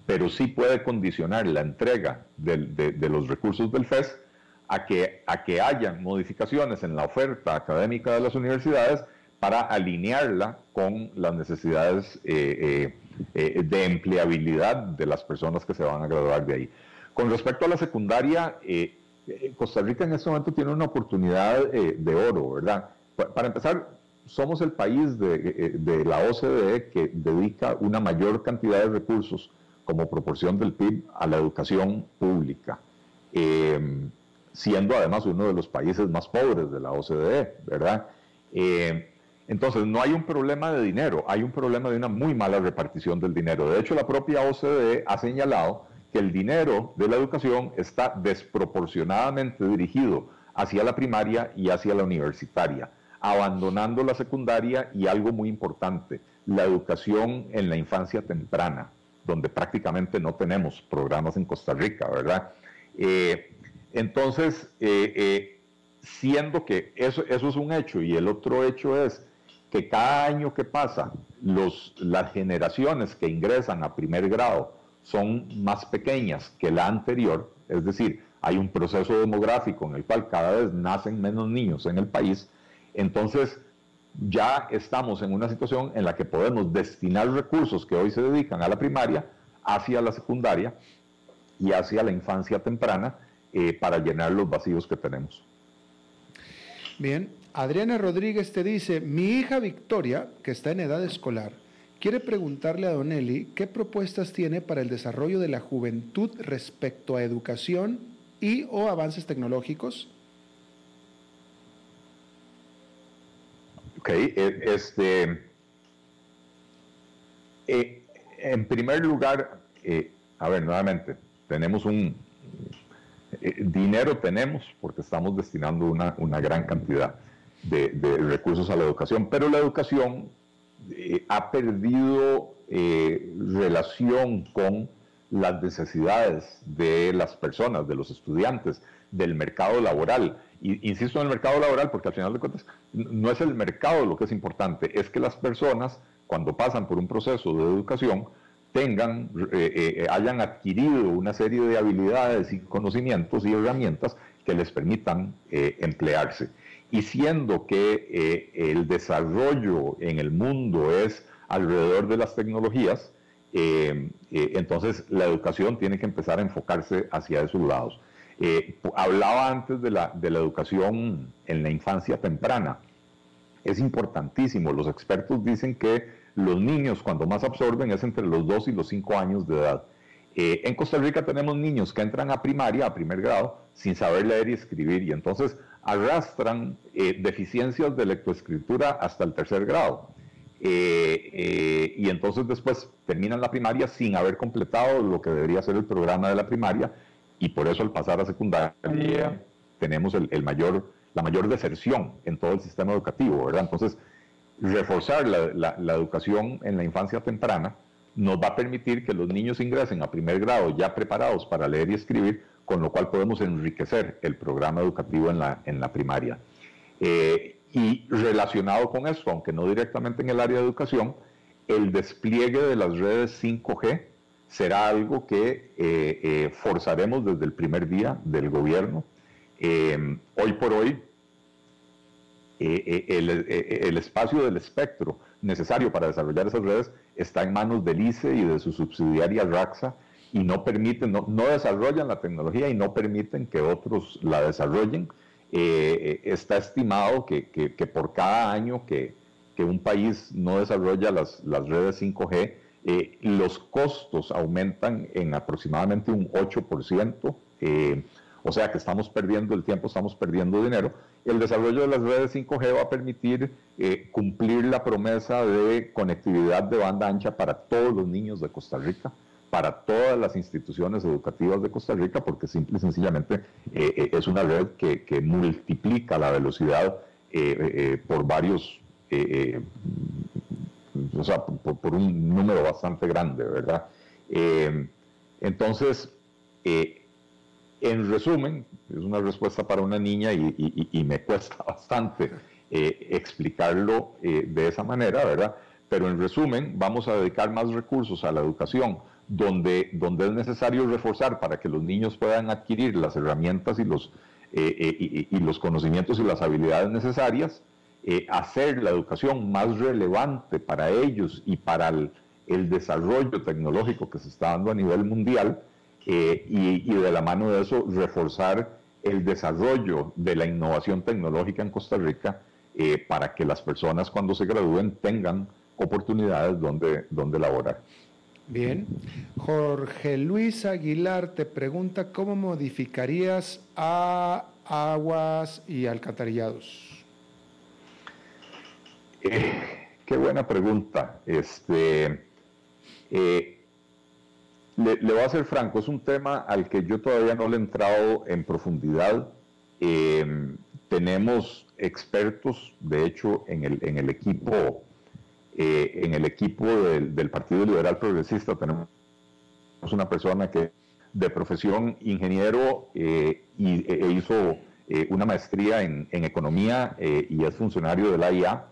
pero sí puede condicionar la entrega de, los recursos del FES a que, a que haya modificaciones en la oferta académica de las universidades para alinearla con las necesidades eh, eh, eh, de empleabilidad de las personas que se van a graduar de ahí. Con respecto a la secundaria, Costa Rica en este momento tiene una oportunidad de oro, ¿verdad? para empezar, somos el país de, de, la OCDE que dedica una mayor cantidad de recursos como proporción del PIB a la educación pública, eh, siendo además uno de los países más pobres de la OCDE, ¿verdad? Eh, entonces, no hay un problema de dinero, hay un problema de una muy mala repartición del dinero. De hecho, la propia OCDE ha señalado que el dinero de la educación está desproporcionadamente dirigido hacia la primaria y hacia la universitaria, abandonando la secundaria y algo muy importante, la educación en la infancia temprana, donde prácticamente no tenemos programas en Costa Rica, ¿verdad? Eh, entonces, eh, eh, siendo que eso, es un hecho y el otro hecho es que cada año que pasa, las generaciones que ingresan a primer grado son más pequeñas que la anterior, es decir, hay un proceso demográfico en el cual cada vez nacen menos niños en el país, entonces ya estamos en una situación en la que podemos destinar recursos que hoy se dedican a la primaria hacia la secundaria y hacia la infancia temprana eh, para llenar los vacíos que tenemos. Bien, Adriana Rodríguez te dice, mi hija Victoria, que está en edad escolar, quiere preguntarle a Don Eli qué propuestas tiene para el desarrollo de la juventud respecto a educación y o avances tecnológicos. Ok, eh, este, eh, en primer lugar, eh, a ver, nuevamente, tenemos un, dinero tenemos porque estamos destinando una, una gran cantidad de, recursos a la educación, pero la educación eh, ha perdido eh, relación con las necesidades de las personas, de los estudiantes, del mercado laboral. Y, insisto en el mercado laboral porque al final de cuentas no es el mercado lo que es importante, es que las personas cuando pasan por un proceso de educación tengan, eh, hayan adquirido una serie de habilidades y conocimientos y herramientas que les permitan emplearse. Y siendo que eh, el desarrollo en el mundo es alrededor de las tecnologías, eh, eh, entonces la educación tiene que empezar a enfocarse hacia esos lados. hablaba antes de la, de la educación en la infancia temprana. Es importantísimo. Los expertos dicen que los niños cuando más absorben es entre los 2 y los 5 años de edad. en Costa Rica tenemos niños que entran a primaria, a primer grado, sin saber leer y escribir, y entonces arrastran eh, deficiencias de lectoescritura hasta el tercer grado. Eh, eh, y entonces después terminan la primaria sin haber completado lo que debería ser el programa de la primaria y por eso al pasar a secundaria tenemos el, mayor, la mayor deserción en todo el sistema educativo, ¿verdad? Entonces, reforzar la educación en la infancia temprana nos va a permitir que los niños ingresen a primer grado ya preparados para leer y escribir con lo cual podemos enriquecer el programa educativo en la, en la primaria. Eh, y relacionado con eso, aunque no directamente en el área de educación, el despliegue de las redes 5G será algo que eh, eh, forzaremos desde el primer día del gobierno. hoy por hoy, el, el, espacio del espectro necesario para desarrollar esas redes está en manos del ICE y de su subsidiaria RAXA, y no permiten, no, desarrollan la tecnología y no permiten que otros la desarrollen. Eh, eh, está estimado que, por cada año que, un país no desarrolla las, redes 5G, eh, los costos aumentan en aproximadamente un 8%, o sea que estamos perdiendo el tiempo, estamos perdiendo dinero. El desarrollo de las redes 5G va a permitir cumplir la promesa de conectividad de banda ancha para todos los niños de Costa Rica para todas las instituciones educativas de Costa Rica, porque simple y sencillamente eh, eh, es una red que, multiplica la velocidad eh, por varios, o sea, por, un número bastante grande, ¿verdad? entonces, en resumen, es una respuesta para una niña y, y me cuesta *laughs* bastante explicarlo de esa manera, ¿verdad? Pero en resumen, vamos a dedicar más recursos a la educación donde, donde es necesario reforzar para que los niños puedan adquirir las herramientas y los, eh, eh, y, los conocimientos y las habilidades necesarias, eh, hacer la educación más relevante para ellos y para el, desarrollo tecnológico que se está dando a nivel mundial, y, de la mano de eso reforzar el desarrollo de la innovación tecnológica en Costa Rica para que las personas cuando se gradúen tengan oportunidades donde, donde laborar. Bien. Jorge Luis Aguilar te pregunta cómo modificarías a aguas y alcantarillados. Eh, qué buena pregunta. Este, eh, le, voy a ser franco, es un tema al que yo todavía no le he entrado en profundidad. Em, tenemos expertos, de hecho, en el, en el equipo, eh, en el equipo del, Partido Liberal Progresista tenemos una persona que de profesión ingeniero y, e, hizo una maestría en, economía y es funcionario de la IA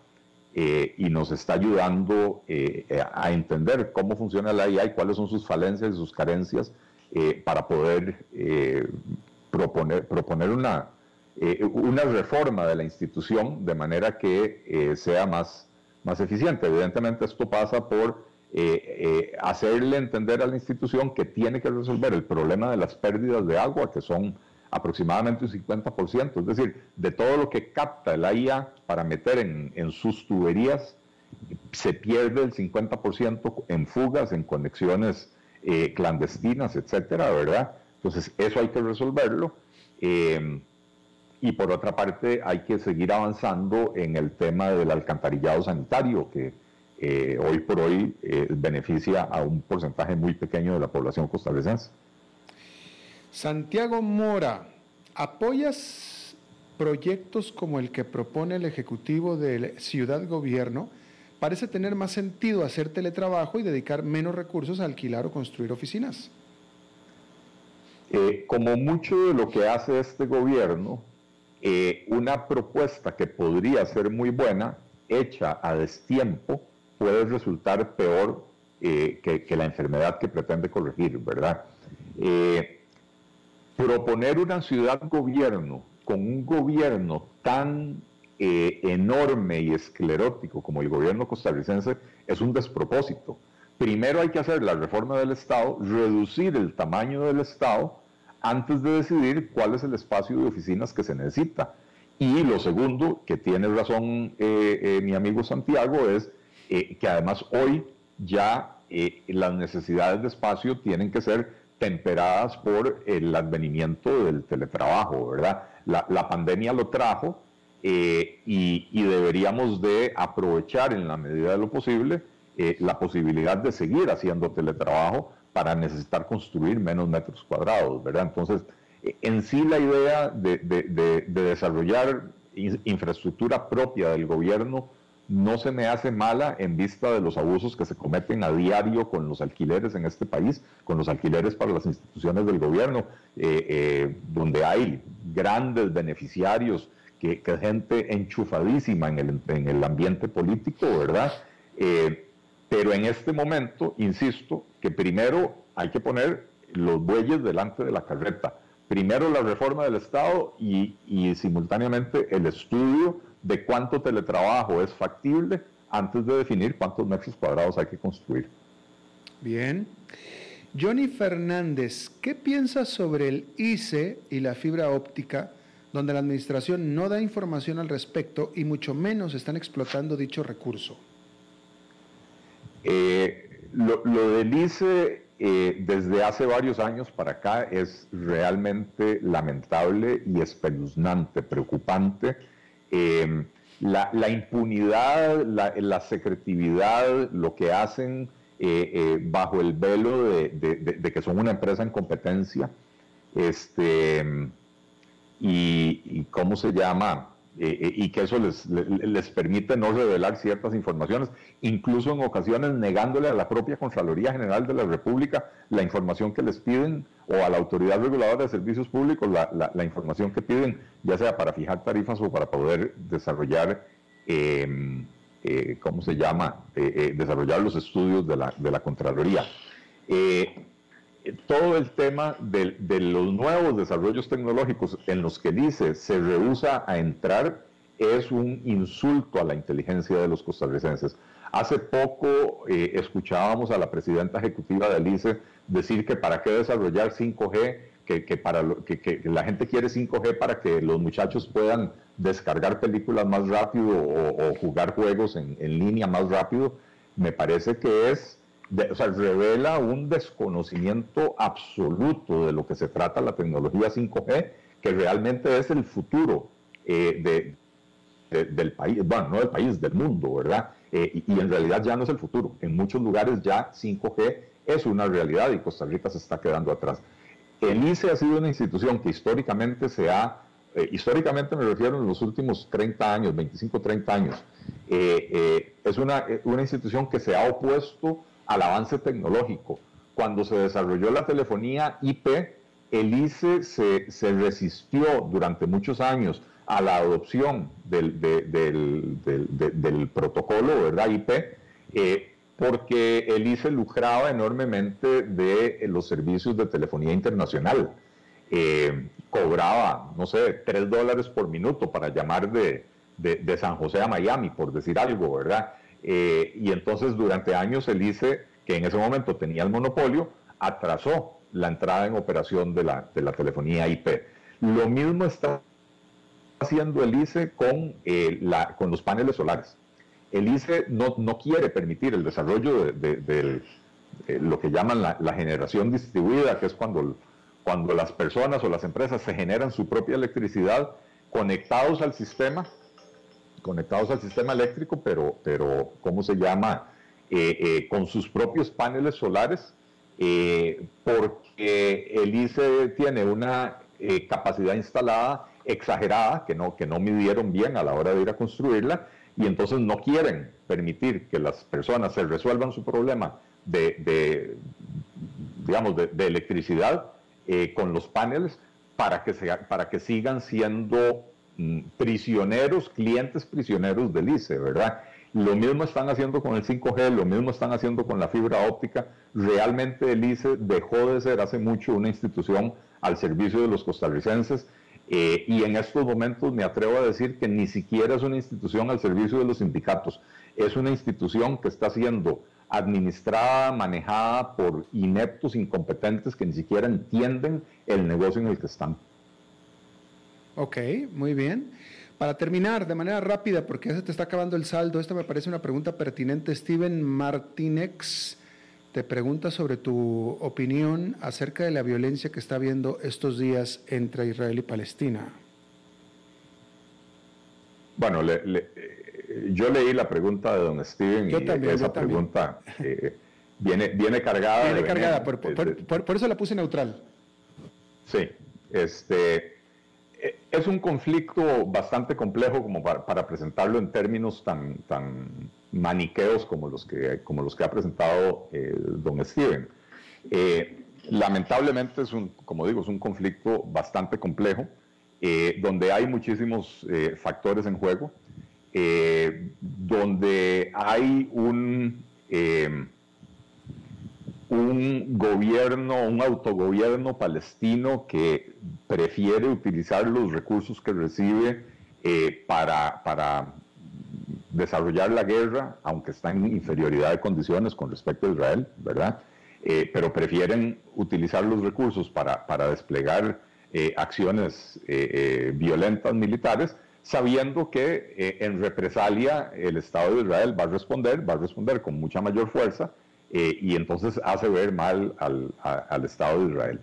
eh, y nos está ayudando eh, a entender cómo funciona la IA y cuáles son sus falencias y sus carencias eh, para poder proponer, proponer una, una reforma de la institución de manera que sea más, más eficiente. Evidentemente esto pasa por hacerle entender a la institución que tiene que resolver el problema de las pérdidas de agua, que son aproximadamente un 50%, es decir, de todo lo que capta la IA para meter en, sus tuberías, se pierde el 50% en fugas, en conexiones eh, clandestinas, etcétera, ¿verdad? Entonces, eso hay que resolverlo. Eh, y por otra parte, hay que seguir avanzando en el tema del alcantarillado sanitario, que eh, hoy por hoy beneficia a un porcentaje muy pequeño de la población costarricense. Santiago Mora, ¿apoyas proyectos como el que propone el Ejecutivo de Ciudad Gobierno? Parece tener más sentido hacer teletrabajo y dedicar menos recursos a alquilar o construir oficinas. Eh, como mucho de lo que hace este gobierno, eh, una propuesta que podría ser muy buena, hecha a destiempo, puede resultar peor eh, que, la enfermedad que pretende corregir, ¿verdad? proponer una ciudad gobierno con un gobierno tan eh, enorme y esclerótico como el gobierno costarricense es un despropósito. Primero hay que hacer la reforma del Estado, reducir el tamaño del Estado antes de decidir cuál es el espacio de oficinas que se necesita. Y lo segundo, que tiene razón eh, eh, mi amigo Santiago, es que además hoy ya las necesidades de espacio tienen que ser temperadas por el advenimiento del teletrabajo, ¿verdad? La, pandemia lo trajo eh, y, deberíamos de aprovechar en la medida de lo posible eh, la posibilidad de seguir haciendo teletrabajo para necesitar construir menos metros cuadrados, ¿verdad? Entonces, en sí la idea de, de desarrollar infraestructura propia del gobierno no se me hace mala en vista de los abusos que se cometen a diario con los alquileres en este país, con los alquileres para las instituciones del gobierno, eh, eh, donde hay grandes beneficiarios, que, gente enchufadísima en el, en el, ambiente político, ¿verdad? Eh, pero en este momento, insisto, que primero hay que poner los bueyes delante de la carreta. Primero la reforma del Estado y, simultáneamente el estudio de cuánto teletrabajo es factible antes de definir cuántos metros cuadrados hay que construir. Bien. Johnny Fernández, ¿qué piensas sobre el ICE y la fibra óptica, donde la administración no da información al respecto y mucho menos están explotando dicho recurso? Eh, lo, del ICE eh, desde hace varios años para acá es realmente lamentable y espeluznante, preocupante. Em, la, impunidad, la, secretividad, lo que hacen eh, bajo el velo de, que son una empresa en competencia, este, y cómo se llama, eh, eh, y que eso les, les, permite no revelar ciertas informaciones, incluso en ocasiones negándole a la propia Contraloría General de la República la información que les piden o a la Autoridad Reguladora de Servicios Públicos la, la, información que piden, ya sea para fijar tarifas o para poder desarrollar, em, eh, ¿cómo se llama?, desarrollar los estudios de la, de la Contraloría todo el tema de, los nuevos desarrollos tecnológicos en los que dice se rehúsa a entrar es un insulto a la inteligencia de los costarricenses. Hace poco eh, escuchábamos a la presidenta ejecutiva del ICE decir que para qué desarrollar 5G que, para que, la gente quiere 5G para que los muchachos puedan descargar películas más rápido o, jugar juegos en, línea más rápido, me parece que es, revela un desconocimiento absoluto de lo que se trata la tecnología 5G, que realmente es el futuro eh, de, del país, bueno, no del país, del mundo, ¿verdad? Eh, y, en realidad ya no es el futuro. En muchos lugares ya 5G es una realidad y Costa Rica se está quedando atrás. El ICE ha sido una institución que históricamente se ha, eh, históricamente me refiero en los últimos 30 años, 25, 30 años, es una, una institución que se ha opuesto al avance tecnológico. Cuando se desarrolló la telefonía IP, el ICE se, se resistió durante muchos años a la adopción del, del, del, protocolo, ¿verdad? IP, porque el ICE lucraba enormemente de eh, los servicios de telefonía internacional. Eh, cobraba, no sé, tres dólares por minuto para llamar de, San José a Miami, por decir algo, ¿verdad? Eh, y entonces durante años el ICE, que en ese momento tenía el monopolio, atrasó la entrada en operación de la, de la telefonía IP. Lo mismo está haciendo el ICE con, la, con los paneles solares el ICE no, no quiere permitir el desarrollo de, lo que llaman la, generación distribuida, que es cuando, cuando las personas o las empresas se generan su propia electricidad conectados al sistema, conectados al sistema eléctrico, pero, pero ¿cómo se llama? Eh, eh, con sus propios paneles solares, eh, porque el ICE tiene una capacidad instalada exagerada, que no, que no midieron bien a la hora de ir a construirla, y entonces no quieren permitir que las personas se resuelvan su problema de, digamos, de, electricidad eh, con los paneles para que, para que sigan siendo prisioneros, clientes prisioneros del ICE, ¿verdad? Lo mismo están haciendo con el 5G, lo mismo están haciendo con la fibra óptica. Realmente el ICE dejó de ser hace mucho una institución al servicio de los costarricenses eh, y en estos momentos me atrevo a decir que ni siquiera es una institución al servicio de los sindicatos, es una institución que está siendo administrada, manejada por ineptos, incompetentes que ni siquiera entienden el negocio en el que están. Ok, muy bien. Para terminar, de manera rápida, porque ya se te está acabando el saldo, esta me parece una pregunta pertinente. Steven Martínez te pregunta sobre tu opinión acerca de la violencia que está habiendo estos días entre Israel y Palestina. Bueno, eh, yo leí la pregunta de don Steven y esa pregunta eh, viene, viene cargada. Viene cargada, por, eso la puse neutral. Sí, este, eh, es un conflicto bastante complejo como para, presentarlo en términos tan, tan maniqueos como los que, como los que ha presentado eh, don Steven. Eh, lamentablemente es un, como digo, es un conflicto bastante complejo, eh, donde hay muchísimos factores en juego, donde hay un, un gobierno, un autogobierno palestino que prefiere utilizar los recursos que recibe para, para desarrollar la guerra, aunque está en inferioridad de condiciones con respecto a Israel, ¿verdad? Eh, pero prefieren utilizar los recursos para, desplegar eh, acciones eh, violentas militares, sabiendo que en represalia el Estado de Israel va a responder, va a responder con mucha mayor fuerza, y entonces hace ver mal al, al Estado de Israel.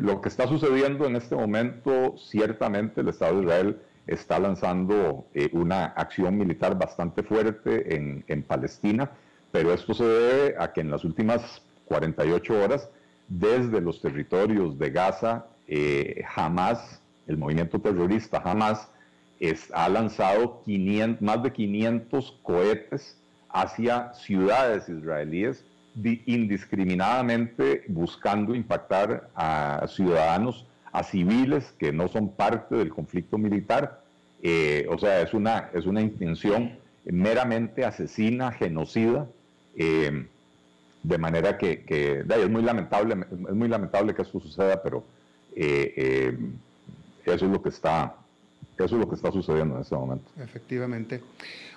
Lo que está sucediendo en este momento, ciertamente el Estado de Israel está lanzando eh, una acción militar bastante fuerte en, Palestina, pero esto se debe a que en las últimas 48 horas, desde los territorios de Gaza, eh, Hamas, el movimiento terrorista Hamas, ha lanzado 500, más de 500 cohetes hacia ciudades israelíes indiscriminadamente buscando impactar a ciudadanos a civiles que no son parte del conflicto militar. Eh, o sea, es una, es una intención meramente asesina, genocida, eh, de manera que, es muy lamentable, es muy lamentable que esto suceda, pero eh, eso es lo que está, eso es lo que está sucediendo en este momento. Efectivamente.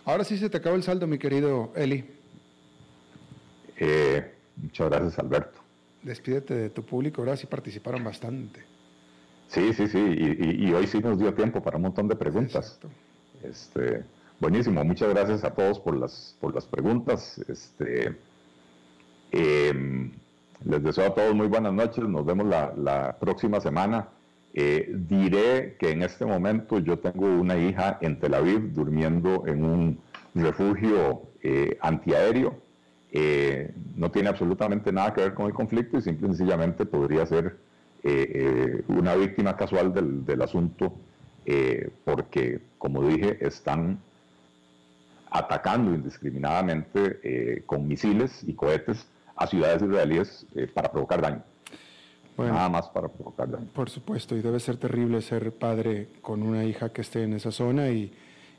Ahora sí se te acabó el saldo, mi querido Eli. Muchas gracias, Alberto. despídete de tu público, ahora sí participaron bastante. Sí, sí, sí, y, hoy sí nos dio tiempo para un montón de preguntas. Este, buenísimo, muchas gracias a todos por las, por las preguntas. Este, em, les deseo a todos muy buenas noches, nos vemos la, próxima semana. Eh, diré que en este momento yo tengo una hija en Tel Aviv durmiendo en un refugio eh, antiaéreo. Eh, no tiene absolutamente nada que ver con el conflicto y simple y sencillamente podría ser una víctima casual del, del asunto porque, como dije, están atacando indiscriminadamente con misiles y cohetes a ciudades israelíes eh, para provocar daño. Nada más para provocar daño. Por supuesto, y debe ser terrible ser padre con una hija que esté en esa zona y,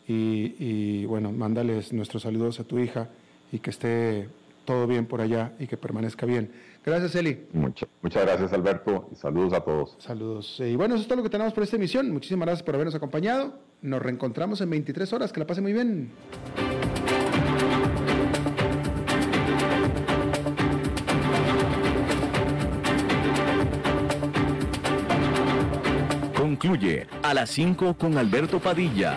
y, bueno, mándales nuestros saludos a tu hija y que esté todo bien por allá y que permanezca bien. Gracias, Eli. muchas gracias, Alberto, y saludos a todos. Saludos. Y bueno, eso es todo lo que tenemos por esta emisión. Muchísimas gracias por habernos acompañado. Nos reencontramos en 23 horas. Que la pase muy bien. concluye a las 5 con Alberto Padilla.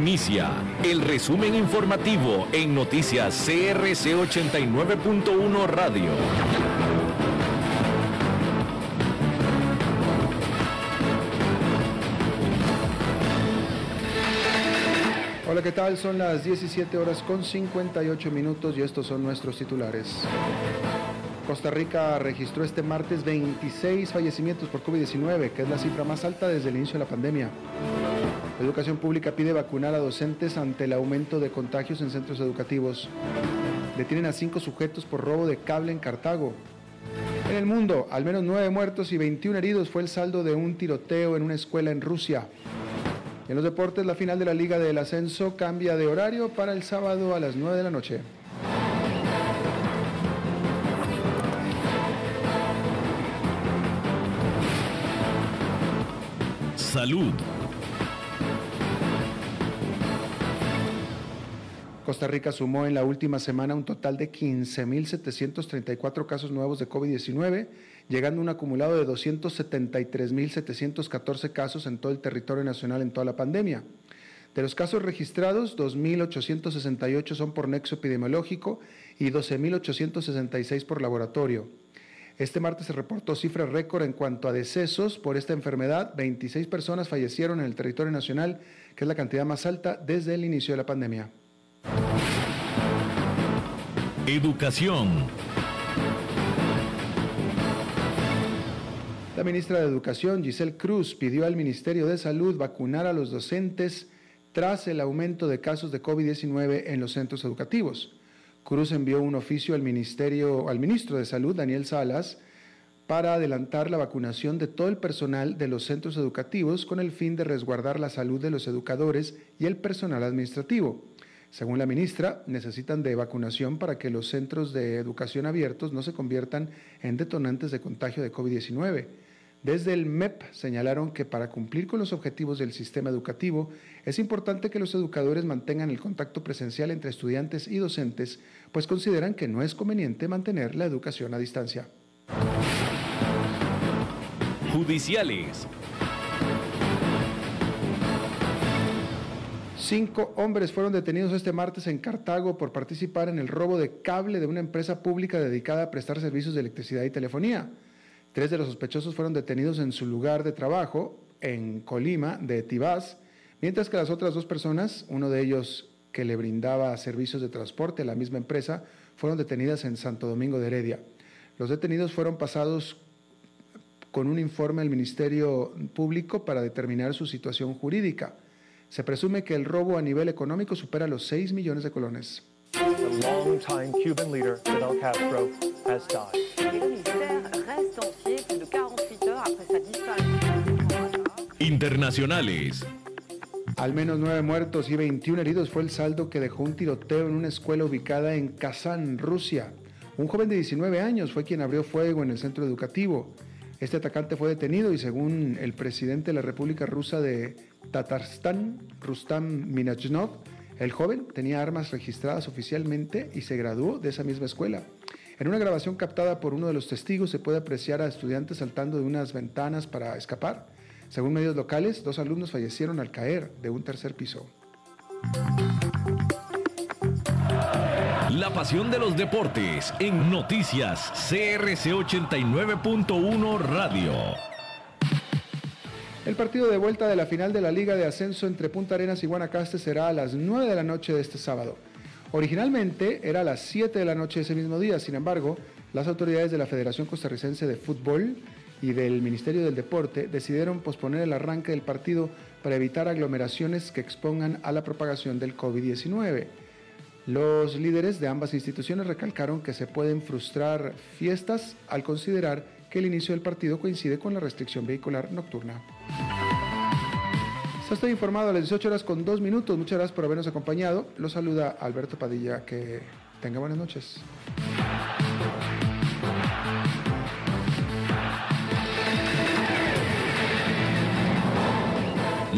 Inicia el resumen informativo en noticias CRC 89.1 Radio. Hola, ¿qué tal? Son las 17 horas con 58 minutos y estos son nuestros titulares. Costa Rica registró este martes 26 fallecimientos por COVID-19, que es la cifra más alta desde el inicio de la pandemia. Educación pública pide vacunar a docentes ante el aumento de contagios en centros educativos. Detienen a cinco sujetos por robo de cable en Cartago. En el mundo, al menos nueve muertos y 21 heridos fue el saldo de un tiroteo en una escuela en Rusia. En los deportes, la final de la Liga del Ascenso cambia de horario para el sábado a las 9 de la noche. Salud. Costa Rica sumó en la última semana un total de 15.734 casos nuevos de COVID-19, llegando a un acumulado de 273.714 casos en todo el territorio nacional en toda la pandemia. De los casos registrados, 2.868 son por nexo epidemiológico y 12.866 por laboratorio. Este martes se reportó cifra récord en cuanto a decesos por esta enfermedad. 26 personas fallecieron en el territorio nacional, que es la cantidad más alta desde el inicio de la pandemia. Educación. La ministra de Educación, Giselle Cruz, pidió al Ministerio de Salud vacunar a los docentes tras el aumento de casos de COVID-19 en los centros educativos. Cruz envió un oficio al Ministerio, al ministro de Salud, Daniel Salas, para adelantar la vacunación de todo el personal de los centros educativos con el fin de resguardar la salud de los educadores y el personal administrativo. Según la ministra, necesitan de vacunación para que los centros de educación abiertos no se conviertan en detonantes de contagio de COVID-19. Desde el MEP señalaron que para cumplir con los objetivos del sistema educativo es importante que los educadores mantengan el contacto presencial entre estudiantes y docentes, pues consideran que no es conveniente mantener la educación a distancia. Judiciales. Cinco hombres fueron detenidos este martes en Cartago por participar en el robo de cable de una empresa pública dedicada a prestar servicios de electricidad y telefonía. Tres de los sospechosos fueron detenidos en su lugar de trabajo, en Colima, de Tibás, mientras que las otras dos personas, uno de ellos que le brindaba servicios de transporte a la misma empresa, fueron detenidas en Santo Domingo de Heredia. Los detenidos fueron pasados con un informe al Ministerio Público para determinar su situación jurídica. Se presume que el robo a nivel económico supera los 6 millones de colones. the longtime Cuban leader Fidel Castro has died. Internacionales. Al menos nueve muertos y 21 heridos fue el saldo que dejó un tiroteo en una escuela ubicada en Kazán, Rusia. Un joven de 19 años fue quien abrió fuego en el centro educativo. Este atacante fue detenido y según el presidente de la República Rusa de Tatarstán, Rustam Minajnov, el joven tenía armas registradas oficialmente y se graduó de esa misma escuela. En una grabación captada por uno de los testigos se puede apreciar a estudiantes saltando de unas ventanas para escapar. Según medios locales, dos alumnos fallecieron al caer de un tercer piso. La pasión de los deportes en noticias CRC 89.1 Radio. El partido de vuelta de la final de la Liga de Ascenso entre Punta Arenas y Guanacaste será a las 9 de la noche de este sábado. Originalmente era a las 7 de la noche ese mismo día, sin embargo, las autoridades de la Federación Costarricense de Fútbol y del Ministerio del Deporte decidieron posponer el arranque del partido para evitar aglomeraciones que expongan a la propagación del COVID-19. Los líderes de ambas instituciones recalcaron que se pueden frustrar fiestas al considerar que el inicio del partido coincide con la restricción vehicular nocturna. Estoy informado a las 18 horas con 2 minutos. Muchas gracias por habernos acompañado. Los saluda Alberto Padilla. Que tenga buenas noches.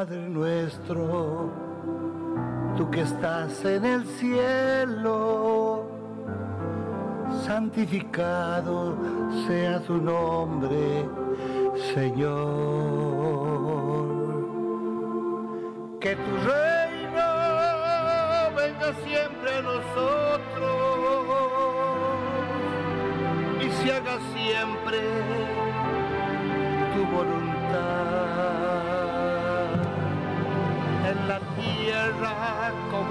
Padre nuestro, tú que estás en el cielo, santificado sea tu nombre, Señor. Que tu reino venga